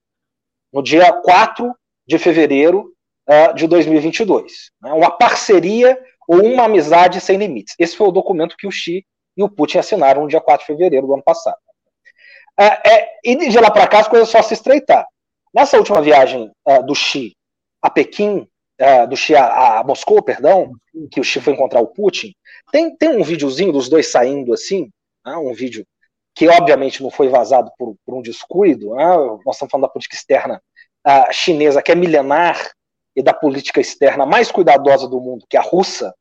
No dia 4 de fevereiro uh, de 2022. Né? Uma parceria ou uma amizade sem limites. Esse foi o documento que o Xi e o Putin assinaram no dia 4 de fevereiro do ano passado. É, e de lá para cá as coisas só se estreitar. Nessa última viagem uh, do Xi a Pequim, do Xi a, a, Moscou, perdão, que o Xi foi encontrar o Putin, tem, tem um videozinho dos dois saindo assim, né? um vídeo que obviamente não foi vazado por, por um descuido, né? nós estamos falando da política externa uh, chinesa, que é milenar, e da política externa mais cuidadosa do mundo, que é a russa,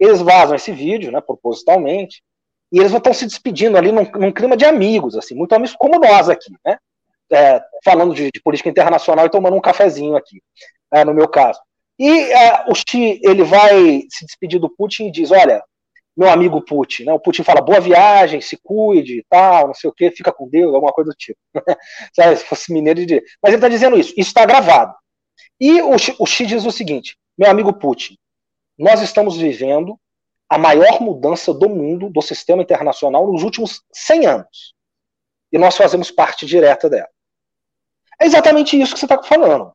eles vazam esse vídeo, né, propositalmente, e eles estão se despedindo ali num, num, clima de amigos, assim, muito amigos como nós aqui, né? É, falando de, de, política internacional e tomando um cafezinho aqui, é, no meu caso. E é, o Xi, ele vai se despedir do Putin e diz, olha, meu amigo Putin, né? O Putin fala, boa viagem, se cuide tal, não sei o que, fica com Deus, alguma coisa do tipo. Sabe, se fosse mineiro de... Mas ele está dizendo isso, isso está gravado. E o Xi, o Xi diz o seguinte, meu amigo Putin, nós estamos vivendo a maior mudança do mundo, do sistema internacional, nos últimos 100 anos. E nós fazemos parte direta dela. É exatamente isso que você está falando.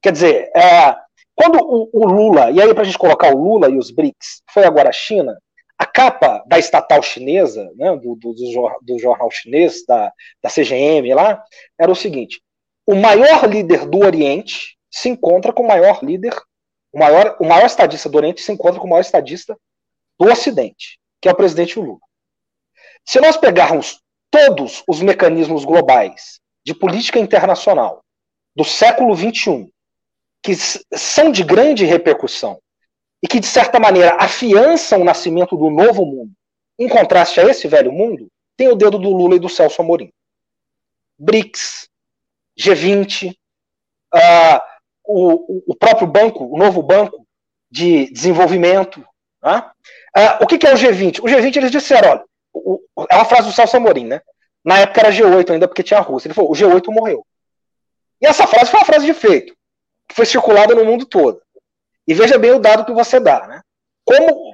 Quer dizer, é, quando o, o, Lula, e aí para a gente colocar o Lula e os BRICS, foi agora a China, capa da estatal chinesa, né, do, do, do, jornal chinês, da, da CGM lá, era o seguinte: o maior líder do Oriente se encontra com o maior líder, o maior, o maior estadista do Oriente se encontra com o maior estadista do Ocidente, que é o presidente Lula. Se nós pegarmos todos os mecanismos globais de política internacional do século XXI, que são de grande repercussão e que, de certa maneira, afiançam o nascimento do novo mundo, em contraste a esse velho mundo, tem o dedo do Lula e do Celso Amorim. BRICS, G20, uh, o, o próprio banco, o novo banco de desenvolvimento, Tá? Ah, o que, que, é o G20? O G20 eles disseram, olha, o, é uma frase do Celso Amorim, né? Na época era G8 ainda porque tinha a Rússia. Ele falou, o G8 morreu. E essa frase foi uma frase de feito, que foi circulada no mundo todo. E veja bem o dado que você dá, né? Como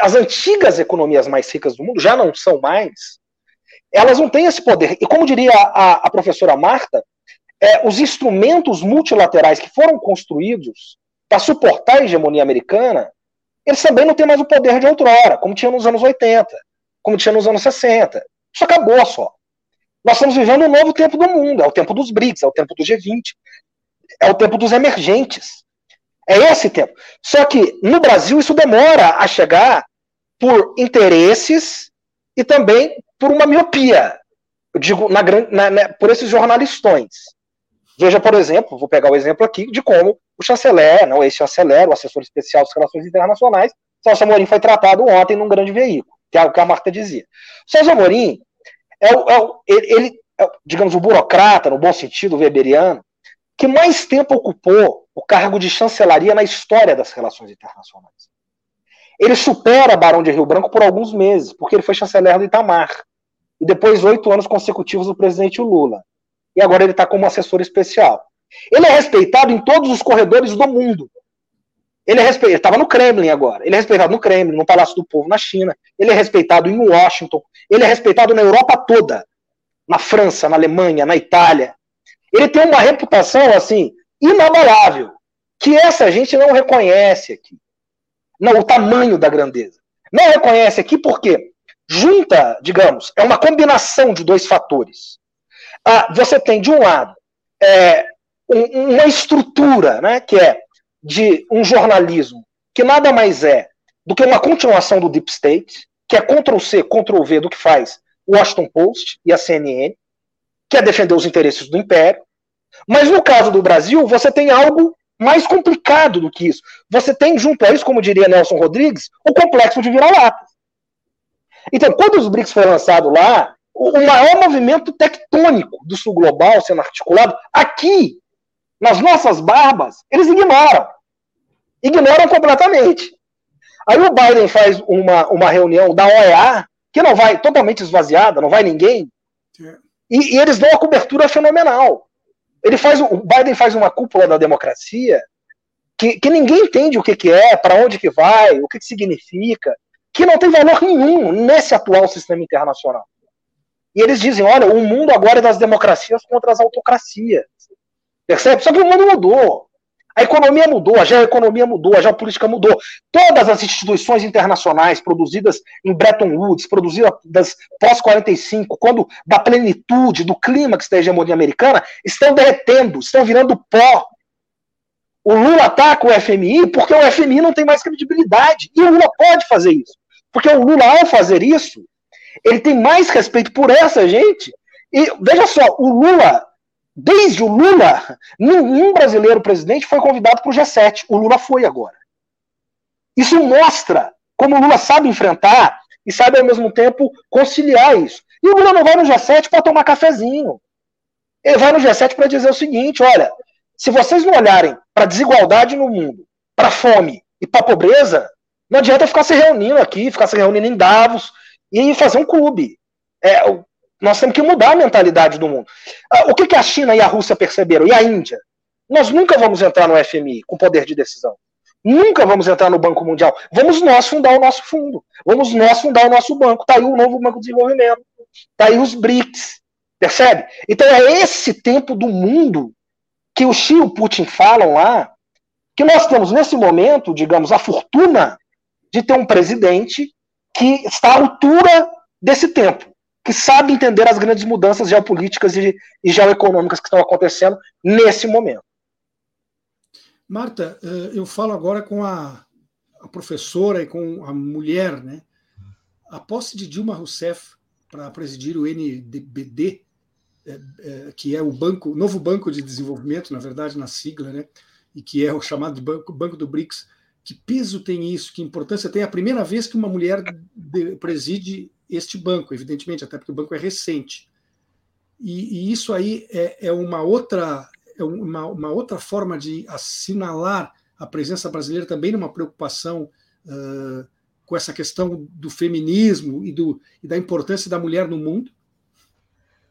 as antigas economias mais ricas do mundo já não são mais, elas não têm esse poder. E como diria a, a professora Marta, é, os instrumentos multilaterais que foram construídos para suportar a hegemonia americana eles também não têm mais o poder de outrora, como tinha nos anos 80, como tinha nos anos 60. Isso acabou só. Nós estamos vivendo um novo tempo do mundo, é o tempo dos BRICS, é o tempo do G20, é o tempo dos emergentes. É esse tempo. Só que no Brasil isso demora a chegar por interesses e também por uma miopia. Eu digo, na, na, na, por esses jornalistões. Veja, por exemplo, vou pegar o exemplo aqui de como o chanceler, não esse chanceler, o assessor especial das relações internacionais, Celso Amorim foi tratado ontem num grande veículo, que é o que a Marta dizia. Celso Amorim é o, é o ele, é, digamos, o burocrata, no bom sentido, weberiano, que mais tempo ocupou o cargo de chancelaria na história das relações internacionais. Ele supera Barão de Rio Branco por alguns meses, porque ele foi chanceler do Itamar. E depois oito anos consecutivos do presidente Lula e agora ele está como assessor especial. Ele é respeitado em todos os corredores do mundo. Ele é respeitado, estava no Kremlin agora. Ele é respeitado no Kremlin, no Palácio do Povo, na China. Ele é respeitado em Washington. Ele é respeitado na Europa toda. Na França, na Alemanha, na Itália. Ele tem uma reputação, assim, inabalável. Que essa gente não reconhece aqui. Não, o tamanho da grandeza. Não reconhece aqui porque junta, digamos, é uma combinação de dois fatores ah, você tem, de um lado, é, um, uma estrutura, né, que é de um jornalismo que nada mais é do que uma continuação do Deep State, que é Ctrl-C, Ctrl-V do que faz o Washington Post e a CNN, que é defender os interesses do Império. Mas no caso do Brasil, você tem algo mais complicado do que isso. Você tem, junto a isso, como diria Nelson Rodrigues, o complexo de vira-lata. Então, quando os BRICS foi lançado lá, o maior movimento tectônico do sul global sendo articulado aqui, nas nossas barbas, eles ignoram. Ignoram completamente. Aí o Biden faz uma, uma reunião da OEA, que não vai totalmente esvaziada, não vai ninguém, e, e eles dão uma cobertura fenomenal. Ele faz, o Biden faz uma cúpula da democracia que, que ninguém entende o que, que é, para onde que vai, o que, que significa, que não tem valor nenhum nesse atual sistema internacional. E eles dizem: olha, o mundo agora é das democracias contra as autocracias. Percebe? Só que o mundo mudou. A economia mudou, a geoeconomia mudou, a geopolítica mudou. Todas as instituições internacionais produzidas em Bretton Woods, produzidas pós-45, quando da plenitude, do clímax da hegemonia americana, estão derretendo, estão virando pó. O Lula ataca o FMI porque o FMI não tem mais credibilidade. E o Lula pode fazer isso. Porque o Lula, ao fazer isso, ele tem mais respeito por essa gente. E veja só, o Lula Desde o Lula, nenhum brasileiro presidente foi convidado para o G7. O Lula foi agora. Isso mostra como o Lula sabe enfrentar e sabe ao mesmo tempo conciliar isso. E o Lula não vai no G7 para tomar cafezinho. Ele vai no G7 para dizer o seguinte: olha, se vocês não olharem para a desigualdade no mundo, para a fome e para a pobreza, não adianta ficar se reunindo aqui, ficar se reunindo em Davos e fazer um clube. É, nós temos que mudar a mentalidade do mundo. Ah, o que, que a China e a Rússia perceberam? E a Índia? Nós nunca vamos entrar no FMI com poder de decisão. Nunca vamos entrar no Banco Mundial. Vamos nós fundar o nosso fundo. Vamos nós fundar o nosso banco. Está aí o novo Banco de Desenvolvimento. Está aí os BRICS. Percebe? Então é esse tempo do mundo que o Xi e o Putin falam lá, que nós temos nesse momento, digamos, a fortuna de ter um presidente que está à altura desse tempo, que sabe entender as grandes mudanças geopolíticas e, e geoeconômicas que estão acontecendo nesse momento. Marta, eh, eu falo agora com a, a professora e com a mulher, né? A posse de Dilma Rousseff para presidir o NDBD, é, é, que é o banco, novo banco de desenvolvimento, na verdade, na sigla, né? E que é o chamado banco, banco do BRICS. Que peso tem isso? Que importância tem? É a primeira vez que uma mulher de, preside este banco, evidentemente, até porque o banco é recente. E, e isso aí é, é uma outra é uma, uma outra forma de assinalar a presença brasileira também numa preocupação uh, com essa questão do feminismo e, do, e da importância da mulher no mundo?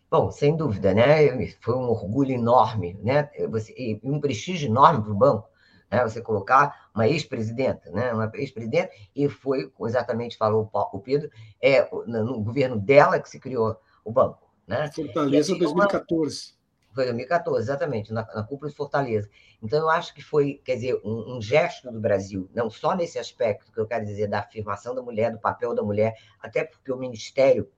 Bom, sem dúvida, né? Foi um orgulho enorme, né? Você, um prestígio enorme para o banco, né? Você colocar uma ex-presidenta, né? Uma ex-presidenta e foi exatamente falou o Pedro, é no governo dela que se criou o banco, né? Fortaleza assim, 2014. Foi 2014, exatamente, na, na cúpula de Fortaleza. Então, eu acho que foi, quer dizer, um, um, gesto do Brasil, não só nesse aspecto que eu quero dizer da afirmação da mulher, do papel da mulher, até porque o Ministério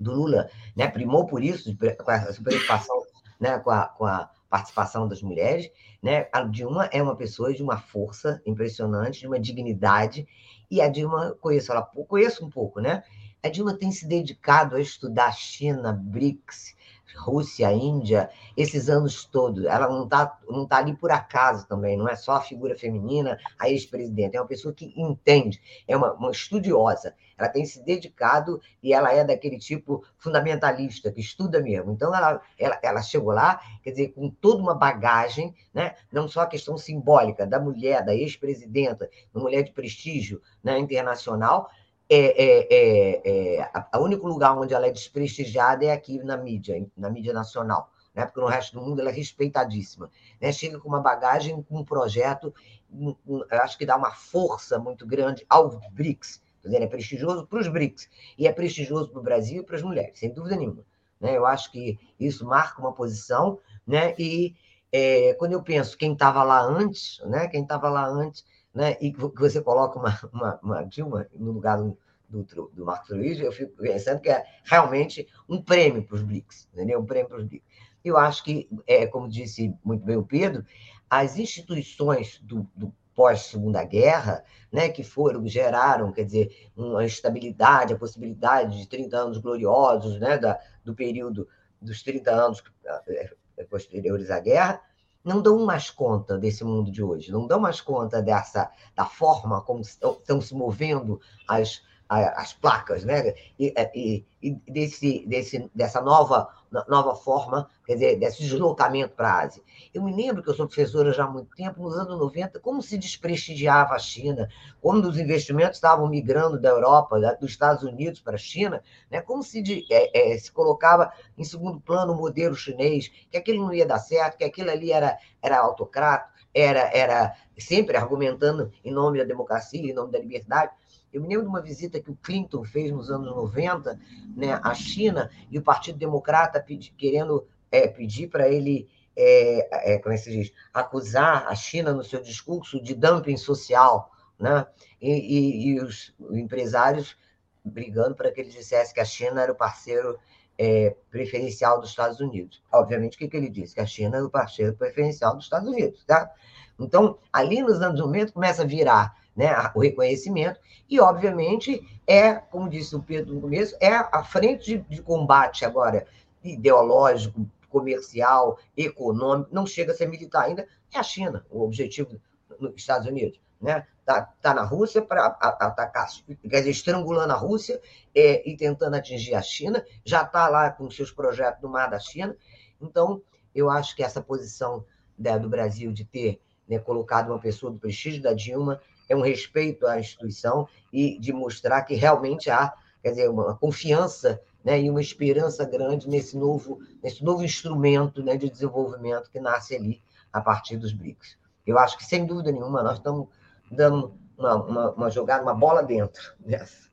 do Lula né, primou por isso, com essa preocupação né, com, a, com a participação das mulheres. Né? A Dilma é uma pessoa de uma força impressionante, de uma dignidade, e a Dilma, conheço ela, conheço um pouco, né? A Dilma tem se dedicado a estudar China, BRICS, Rússia, Índia, esses anos todos. Ela não está não tá ali por acaso também, não é só a figura feminina, a ex-presidente, é uma pessoa que entende, é uma, uma, estudiosa. Ela tem se dedicado e ela é daquele tipo fundamentalista, que estuda mesmo. Então, ela, ela, ela chegou lá, quer dizer, com toda uma bagagem, né? não só a questão simbólica da mulher, da ex-presidenta, uma mulher de prestígio né, internacional, é, é, é, é, a, único lugar onde ela é desprestigiada é aqui na mídia, na mídia nacional, né? porque no resto do mundo ela é respeitadíssima. Né? Chega com uma bagagem, com um projeto, um, um, acho que dá uma força muito grande ao BRICS. Dizer, é prestigioso para os BRICS e é prestigioso para o Brasil e para as mulheres, sem dúvida nenhuma. Né? Eu acho que isso marca uma posição, né? e é, quando eu penso quem estava lá antes, né? quem estava lá antes né, e que você coloca uma, uma, uma Dilma no lugar do, do, do Marcos Luiz, eu fico pensando que é realmente um prêmio para os BRICS, entendeu? Um prêmio para os BRICS. Eu acho que, é, como disse muito bem o Pedro, as instituições do, do pós-segunda guerra, né, que foram, geraram, quer dizer, uma estabilidade, a possibilidade de 30 anos gloriosos, né, da, do período dos 30 anos é, é, posteriores à guerra, não dão mais conta desse mundo de hoje, não dão mais conta dessa da forma como estão, se movendo as, as placas, né? E, e, e, desse, desse, dessa nova, nova forma, quer dizer, desse deslocamento para a Ásia. Eu me lembro que eu sou professora já há muito tempo, nos anos 90, como se desprestigiava a China, quando os investimentos estavam migrando da Europa, da, dos Estados Unidos para a China, né? como se, de, é, é, se colocava em segundo plano o modelo chinês, que aquilo não ia dar certo, que aquilo ali era, era autocrata, era, era sempre argumentando em nome da democracia, em nome da liberdade. Eu me lembro de uma visita que o Clinton fez nos anos 90 né, à China e o Partido Democrata pedi, querendo é, pedir para ele, é, é, como é que se diz, acusar a China no seu discurso de dumping social, né? E, e, e os empresários brigando para que ele dissesse que a China era o parceiro é, preferencial dos Estados Unidos. Obviamente, o que, que ele disse? Que a China era o parceiro preferencial dos Estados Unidos, tá? Então, ali nos anos 90, começa a virar né, o reconhecimento, e, obviamente, é, como disse o Pedro no começo, é a frente de, de combate agora ideológico, comercial, econômico, não chega a ser militar ainda, é a China, o objetivo nos Estados Unidos. Né? Tá, tá na Rússia para atacar, quer dizer, estrangulando a Rússia é, e tentando atingir a China, já está lá com seus projetos no mar da China. Então, eu acho que essa posição né, do Brasil de ter né, colocado uma pessoa do prestígio da Dilma é um respeito à instituição e de mostrar que realmente há, quer dizer, uma confiança né, e uma esperança grande nesse novo, nesse novo instrumento né, de desenvolvimento que nasce ali a partir dos BRICS. Eu acho que, sem dúvida nenhuma, nós estamos dando uma, uma, uma jogada, uma bola dentro dessa.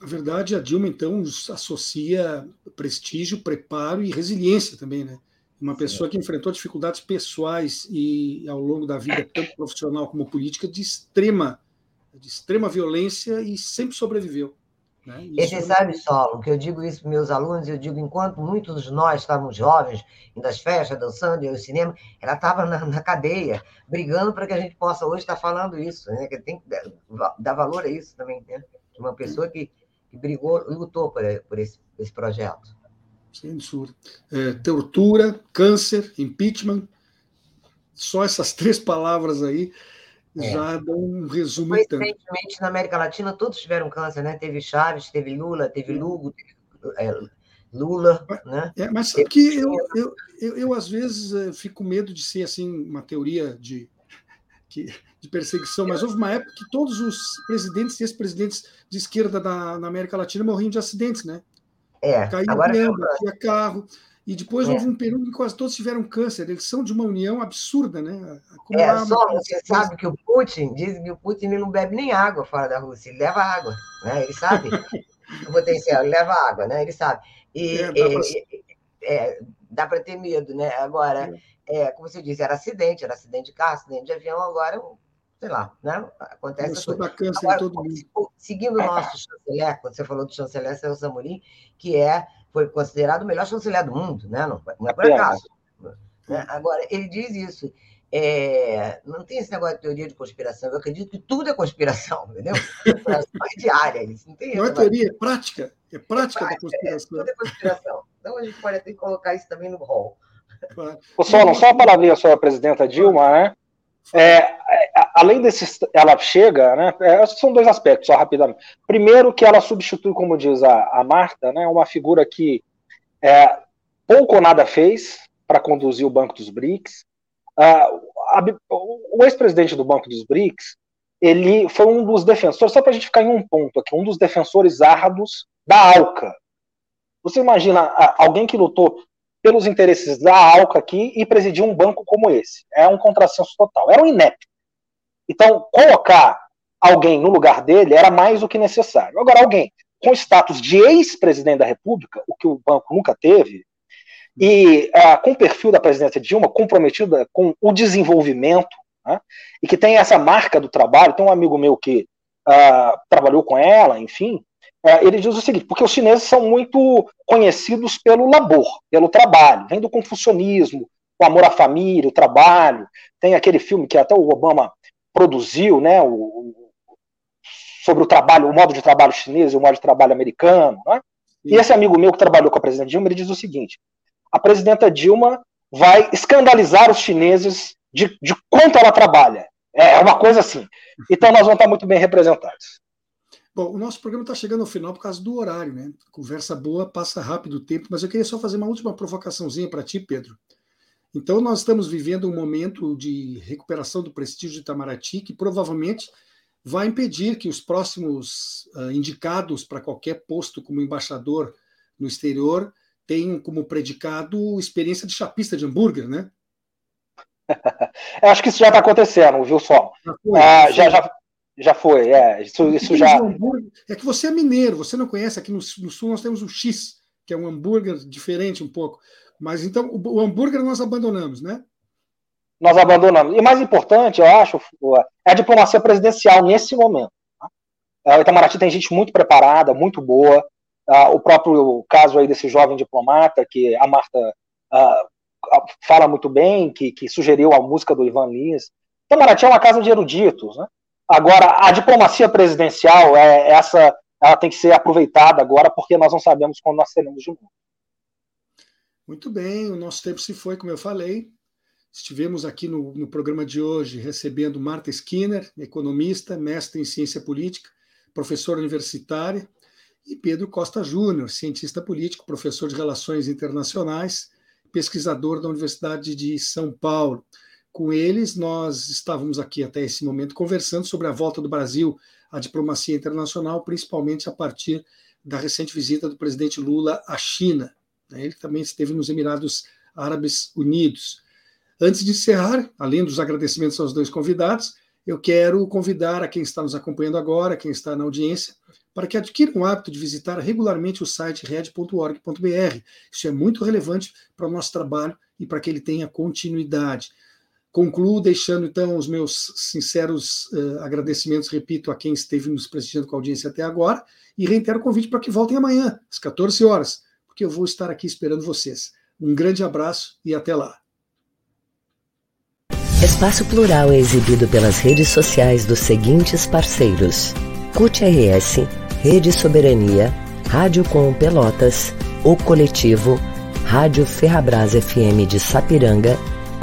Na verdade, a Dilma, então, associa prestígio, preparo e resiliência também, né? Uma pessoa que enfrentou dificuldades pessoais e, ao longo da vida, tanto profissional como política, de extrema, de extrema violência e sempre sobreviveu. Né? E você é... sabe, Solo, que eu digo isso para meus alunos, eu digo, enquanto muitos de nós estávamos jovens, indo às festas, dançando, e ao cinema, ela estava na, na, cadeia, brigando para que a gente possa hoje estar falando isso, né? que tem que dar, dar valor a isso também, né? Uma pessoa que, que brigou, lutou por, por esse, esse projeto. Censura. É, tortura, câncer, impeachment, só essas três palavras aí é. já dão um resumo. Recentemente, na América Latina, todos tiveram câncer, né? Teve Chaves, teve Lula, teve Lugo, teve é, Lula, mas, né? É, mas sabe que eu, eu, eu, eu, às vezes, eh, fico com medo de ser, assim, uma teoria de, de perseguição, mas houve uma época que todos os presidentes e ex-presidentes de esquerda da, na América Latina morriam de acidentes, né? É, Caiu agora batia carro. E depois é. houve um período em que quase todos tiveram câncer. Eles são de uma união absurda, né? é, só você sabe que o Putin, diz que o Putin não bebe nem água fora da Rússia, ele leva água, né? Ele sabe o potencial, ele leva água, né? Ele sabe. E, é, dá para é, ter medo, né? Agora, é. é. como você disse, era acidente, era acidente de carro, acidente de avião, agora, sei lá, né? Acontece. Começou câncer agora, em todo mundo. Seguindo o nosso chanceler, quando você falou do chanceler Celso Amorim, que é foi considerado o melhor chanceler do mundo, né? não, não é por acaso. Né? Agora, ele diz isso. É, não tem esse negócio de teoria de conspiração. Eu acredito que tudo é conspiração, entendeu? É diária. Isso não, tem não é teoria, é prática. É prática, é prática da conspiração. É, tudo é conspiração. Então a gente pode até colocar isso também no rol. Não só uma palavrinha sobre a presidenta Dilma, né? É, é, além desses, ela chega, né? É, são dois aspectos, só rapidamente. Primeiro, que ela substitui, como diz a, a Marta, né, uma figura que é, pouco ou nada fez para conduzir o Banco dos BRICS. Uh, a, o ex-presidente do Banco dos BRICS, ele foi um dos defensores, só para a gente ficar em um ponto aqui, um dos defensores árduos da ALCA. Você imagina alguém que lutou pelos interesses da ALCA aqui e presidir um banco como esse. É um contrassenso total. Era um inepto. Então, colocar alguém no lugar dele era mais do que necessário. Agora, alguém com status de ex-presidente da República, o que o banco nunca teve, e uh, com o perfil da presidência Dilma comprometida com o desenvolvimento, né, e que tem essa marca do trabalho, tem um amigo meu que uh, trabalhou com ela, enfim, é, ele diz o seguinte, porque os chineses são muito conhecidos pelo labor, pelo trabalho, vem do confucionismo, o amor à família, o trabalho, tem aquele filme que até o Obama produziu, né, o, sobre o trabalho, o modo de trabalho chinês e o modo de trabalho americano, né? E esse amigo meu que trabalhou com a presidenta Dilma, ele diz o seguinte: a presidenta Dilma vai escandalizar os chineses de, de quanto ela trabalha. É uma coisa assim. Então nós vamos estar muito bem representados. Bom, o nosso programa está chegando ao final por causa do horário, né? Conversa boa, passa rápido o tempo, mas eu queria só fazer uma última provocaçãozinha para ti, Pedro. Então, nós estamos vivendo um momento de recuperação do prestígio de Itamaraty que provavelmente vai impedir que os próximos uh, indicados para qualquer posto como embaixador no exterior tenham como predicado experiência de chapista de hambúrguer, né? Eu acho que isso já está acontecendo, viu só? Ah, já, já, já foi, é. Isso, isso já. É que você é mineiro, você não conhece. Aqui no, no, sul nós temos o X, que é um hambúrguer diferente um pouco. Mas então o, o hambúrguer nós abandonamos, né? Nós abandonamos. E mais importante, eu acho, é a diplomacia presidencial nesse momento. Tá? O Itamaraty tem gente muito preparada, muito boa. Ah, o próprio caso aí desse jovem diplomata, que a Marta ah, fala muito bem, que, que sugeriu a música do Ivan Lins. Itamaraty é uma casa de eruditos, né? Agora, a diplomacia presidencial, é, essa, ela tem que ser aproveitada agora, porque nós não sabemos quando nós teremos de novo. Muito bem, o nosso tempo se foi, como eu falei. Estivemos aqui no, no programa de hoje recebendo Marta Skinner, economista, mestre em ciência política, professora universitária, e Pedro Costa Júnior, cientista político, professor de relações internacionais, pesquisador da Universidade de São Paulo. Com eles, nós estávamos aqui até esse momento conversando sobre a volta do Brasil à diplomacia internacional, principalmente a partir da recente visita do presidente Lula à China. Ele também esteve nos Emirados Árabes Unidos. Antes de encerrar, além dos agradecimentos aos dois convidados, eu quero convidar a quem está nos acompanhando agora, quem está na audiência, para que adquira o hábito de visitar regularmente o site red.org.br. Isso é muito relevante para o nosso trabalho e para que ele tenha continuidade. Concluo deixando então os meus sinceros uh, agradecimentos, repito, a quem esteve nos prestigiando com a audiência até agora, e reitero o convite para que voltem amanhã, às 14 horas, porque eu vou estar aqui esperando vocês. Um grande abraço e até lá. Espaço Plural é exibido pelas redes sociais dos seguintes parceiros: CUT RS, Rede Soberania, Rádio Com Pelotas, O Coletivo, Rádio Ferrabras FM de Sapiranga